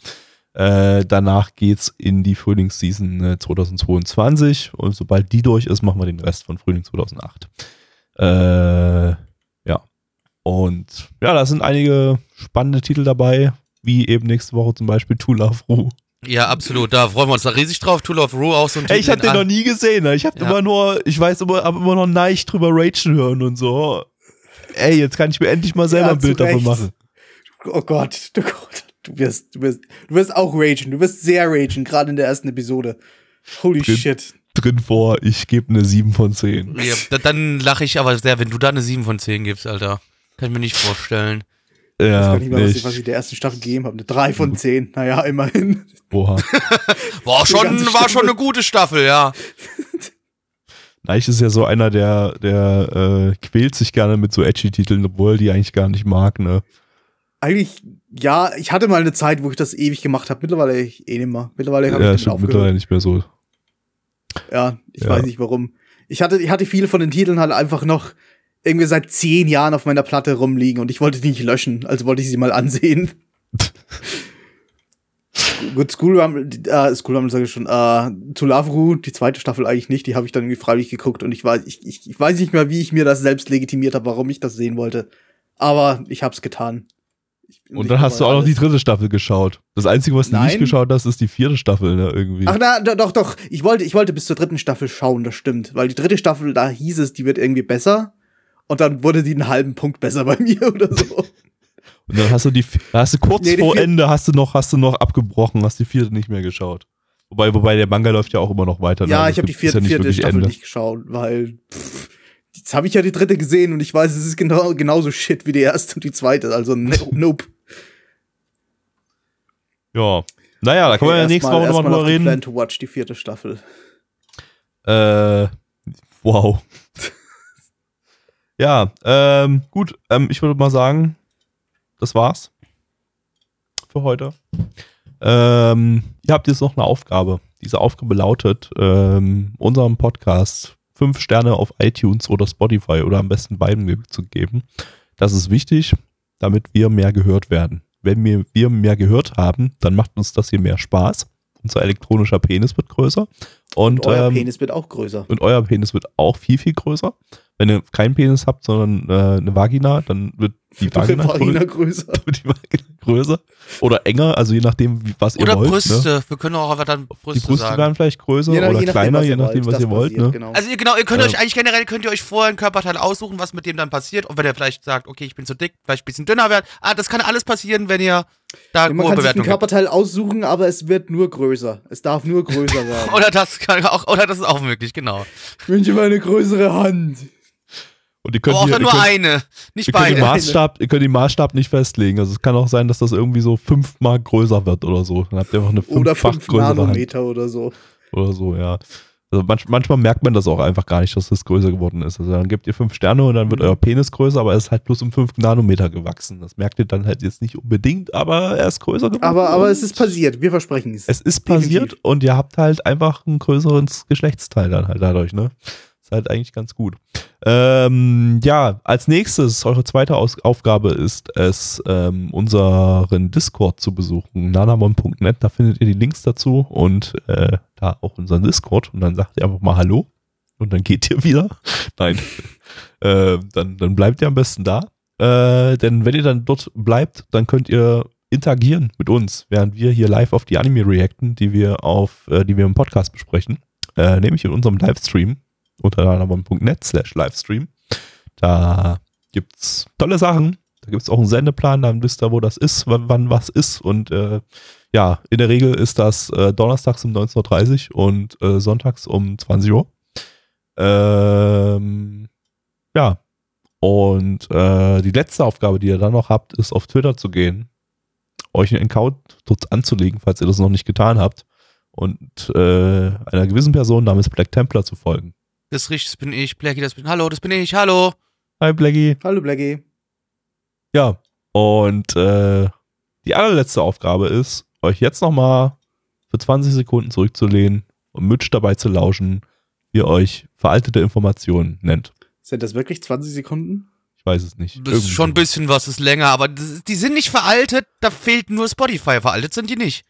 Äh, danach geht's in die Frühlingsseason äh, 2022 und sobald die durch ist, machen wir den Rest von Frühling 2008. Äh, ja. Und ja, da sind einige spannende Titel dabei, wie eben nächste Woche zum Beispiel To Love Ru. Ja, absolut. Da freuen wir uns da riesig drauf. Tool of Rue auch so ein Ey, ich hab den noch nie gesehen. Ne? Ich hab Ja. immer nur, ich weiß immer, hab immer noch Neich drüber ragen hören und so. Ey, jetzt kann ich mir endlich mal selber Ja, ein Bild davon machen. Oh Gott, du Gott. Du wirst, du wirst, du wirst auch ragen. Du wirst sehr ragen, gerade in der ersten Episode. Holy Drin. shit. Drin vor, ich gebe eine 7 von 10. Ja, da- dann lache ich aber sehr, wenn du da eine 7 von 10 gibst, Alter. Kann ich mir nicht vorstellen. Ich weiß Ja, gar nicht mehr, was ich, was ich der ersten Staffel gegeben habe. Eine 3 von 10. Naja, immerhin. oha. War schon, war schon eine gute Staffel, ja. Neich ist ja so einer, der, der äh, quält sich gerne mit so Edgy-Titeln, obwohl er die eigentlich gar nicht mag, ne? Eigentlich, ja, ich hatte mal eine Zeit, wo ich das ewig gemacht habe. Mittlerweile ich eh nicht mehr. Mittlerweile habe Ja, ich stimmt mittlerweile nicht mehr so. Ja, ich Ja. weiß nicht warum. Ich hatte, ich hatte viele von den Titeln halt einfach noch irgendwie seit zehn Jahren auf meiner Platte rumliegen und ich wollte die nicht löschen, also wollte ich sie mal ansehen. Gut, School Rumble, äh, School Rumble sage ich schon, äh, To Love Ru, die zweite Staffel eigentlich nicht, die habe ich dann irgendwie freiwillig geguckt und ich weiß, ich, ich, ich weiß nicht mehr, wie ich mir das selbst legitimiert habe, warum ich das sehen wollte. Aber ich hab's getan. Und dann hast du auch noch die alles. dritte Staffel geschaut. Das Einzige, was du nicht Nein. geschaut hast, ist die vierte Staffel, ne? Irgendwie. Ach na, do- doch, doch. Ich wollte, ich wollte bis zur dritten Staffel schauen, das stimmt. Weil die dritte Staffel, da hieß es, die wird irgendwie besser. Und dann wurde die einen halben Punkt besser bei mir oder so. Und dann hast du die, hast du kurz Nee, vor Ende hast du noch, hast du noch abgebrochen, hast die vierte nicht mehr geschaut. Wobei, wobei der Manga läuft ja auch immer noch weiter. ja, Also ich habe die vierte, ja nicht vierte Staffel Ende. nicht geschaut, weil pff, jetzt habe ich ja die dritte gesehen und ich weiß, es ist genau, genauso shit wie die erste und die zweite. Also no, nope. Ja. Naja, da können wir ja Okay, nächste erstmal- Woche nochmal drüber reden. Plan to watch die vierte Staffel. Äh, wow. Ja, ähm, gut. Ähm, ich würde mal sagen, das war's für heute. Ähm, ihr habt jetzt noch eine Aufgabe. Diese Aufgabe lautet, ähm, unserem Podcast fünf Sterne auf iTunes oder Spotify oder am besten beiden zu geben. Das ist wichtig, damit wir mehr gehört werden. Wenn wir, wir mehr gehört haben, dann macht uns das hier mehr Spaß. Unser elektronischer Penis wird größer. Und, Und euer ähm, Penis wird auch größer. und euer Penis wird auch viel, viel größer. Wenn ihr keinen Penis habt, sondern äh, eine Vagina, dann wird die Vagina, Vagina grö- größer. wird die Vagina größer oder enger, also je nachdem, wie, was ihr Oder wollt. Brüste. Ne? Wir können auch einfach dann Die Brüste, Brüste sagen. werden vielleicht größer Je nach- oder je nachdem, kleiner, was je ihr nachdem, wollt. was ihr wollt. passiert, Ne? Genau. Also ihr, genau, ihr könnt Äh. euch eigentlich generell könnt ihr euch vorher ein Körperteil aussuchen, was mit dem dann passiert. Und wenn ihr vielleicht sagt, okay, ich bin zu dick, vielleicht ein bisschen dünner werden. Ah, das kann alles passieren, wenn ihr da Ja, man kann sich ein Bewertungen habt. Körperteil aussuchen, aber es wird nur größer. Es darf nur größer werden. Oder das kann auch, oder das ist auch möglich, genau. ich wünsche mir eine größere Hand. Und ihr könnt, Aber auch hier, nur könnt, eine, nicht ihr, könnt den beide. Maßstab, ihr könnt den Maßstab nicht festlegen. Also es kann auch sein, dass das irgendwie so fünfmal größer wird oder so. Dann habt ihr einfach eine Oder fünffach 5 größere Hand. Nanometer oder so. oder so, ja. Also manch, manchmal merkt man das auch einfach gar nicht, dass das größer geworden ist. Also dann gebt ihr fünf Sterne und dann wird Mhm. euer Penis größer, aber er ist halt bloß um fünf Nanometer gewachsen. Das merkt ihr dann halt jetzt nicht unbedingt, aber er ist größer geworden. Aber, aber es ist passiert. Wir versprechen es. es ist definitiv. passiert und ihr habt halt einfach ein größeres Geschlechtsteil dann halt dadurch, ne? Ist halt eigentlich ganz gut. Ähm, ja, als nächstes, eure zweite Aus Aufgabe ist es, ähm, unseren Discord zu besuchen, nanamon.net, da findet ihr die Links dazu und äh, da auch unseren Discord und dann sagt ihr einfach mal Hallo und dann geht ihr wieder. Nein, äh, dann, dann bleibt ihr am besten da. Äh, denn wenn ihr dann dort bleibt, dann könnt ihr interagieren mit uns, während wir hier live auf die Anime reacten, die wir auf, äh, die wir im Podcast besprechen, äh, nämlich in unserem Livestream unter nanamon.net slash Livestream. Da gibt's tolle Sachen. Da gibt's auch einen Sendeplan, dann wisst ihr, wo das ist, wann, wann was ist. Und äh, ja, in der Regel ist das äh, donnerstags um 19.30 Uhr und äh, sonntags um 20 Uhr. Ähm, ja. Und äh, die letzte Aufgabe, die ihr dann noch habt, ist auf Twitter zu gehen, euch einen Account anzulegen, falls ihr das noch nicht getan habt, und äh, einer gewissen Person namens Black Templar zu folgen. Das ist richtig, das bin ich. Blackie, das bin Hallo, das bin ich. Hallo. Hi Blackie. Hallo Blackie. Ja, und äh, die allerletzte Aufgabe ist, euch jetzt nochmal für 20 Sekunden zurückzulehnen und Mitch dabei zu lauschen, wie ihr euch veraltete Informationen nennt. Sind das wirklich 20 Sekunden? Ich weiß es nicht. Das ist Irgendwie schon ein bisschen was, ist länger, aber die sind nicht veraltet, da fehlt nur Spotify. Veraltet sind die nicht.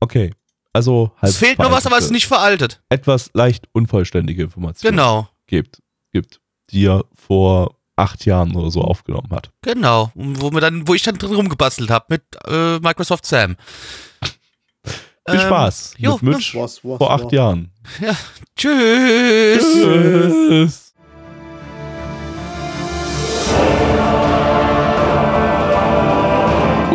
Okay, also halt. Es fehlt nur was, aber es ist nicht veraltet. Etwas leicht unvollständige Informationen Genau, gibt, gibt, die er vor acht Jahren oder so aufgenommen hat. genau. Und wo, mir dann, wo ich dann drin rumgebastelt habe mit äh, Microsoft Sam. Viel Ähm, Spaß jo, mit Mitch Was, was, vor was. acht Jahren. Tschüss. Tschüss.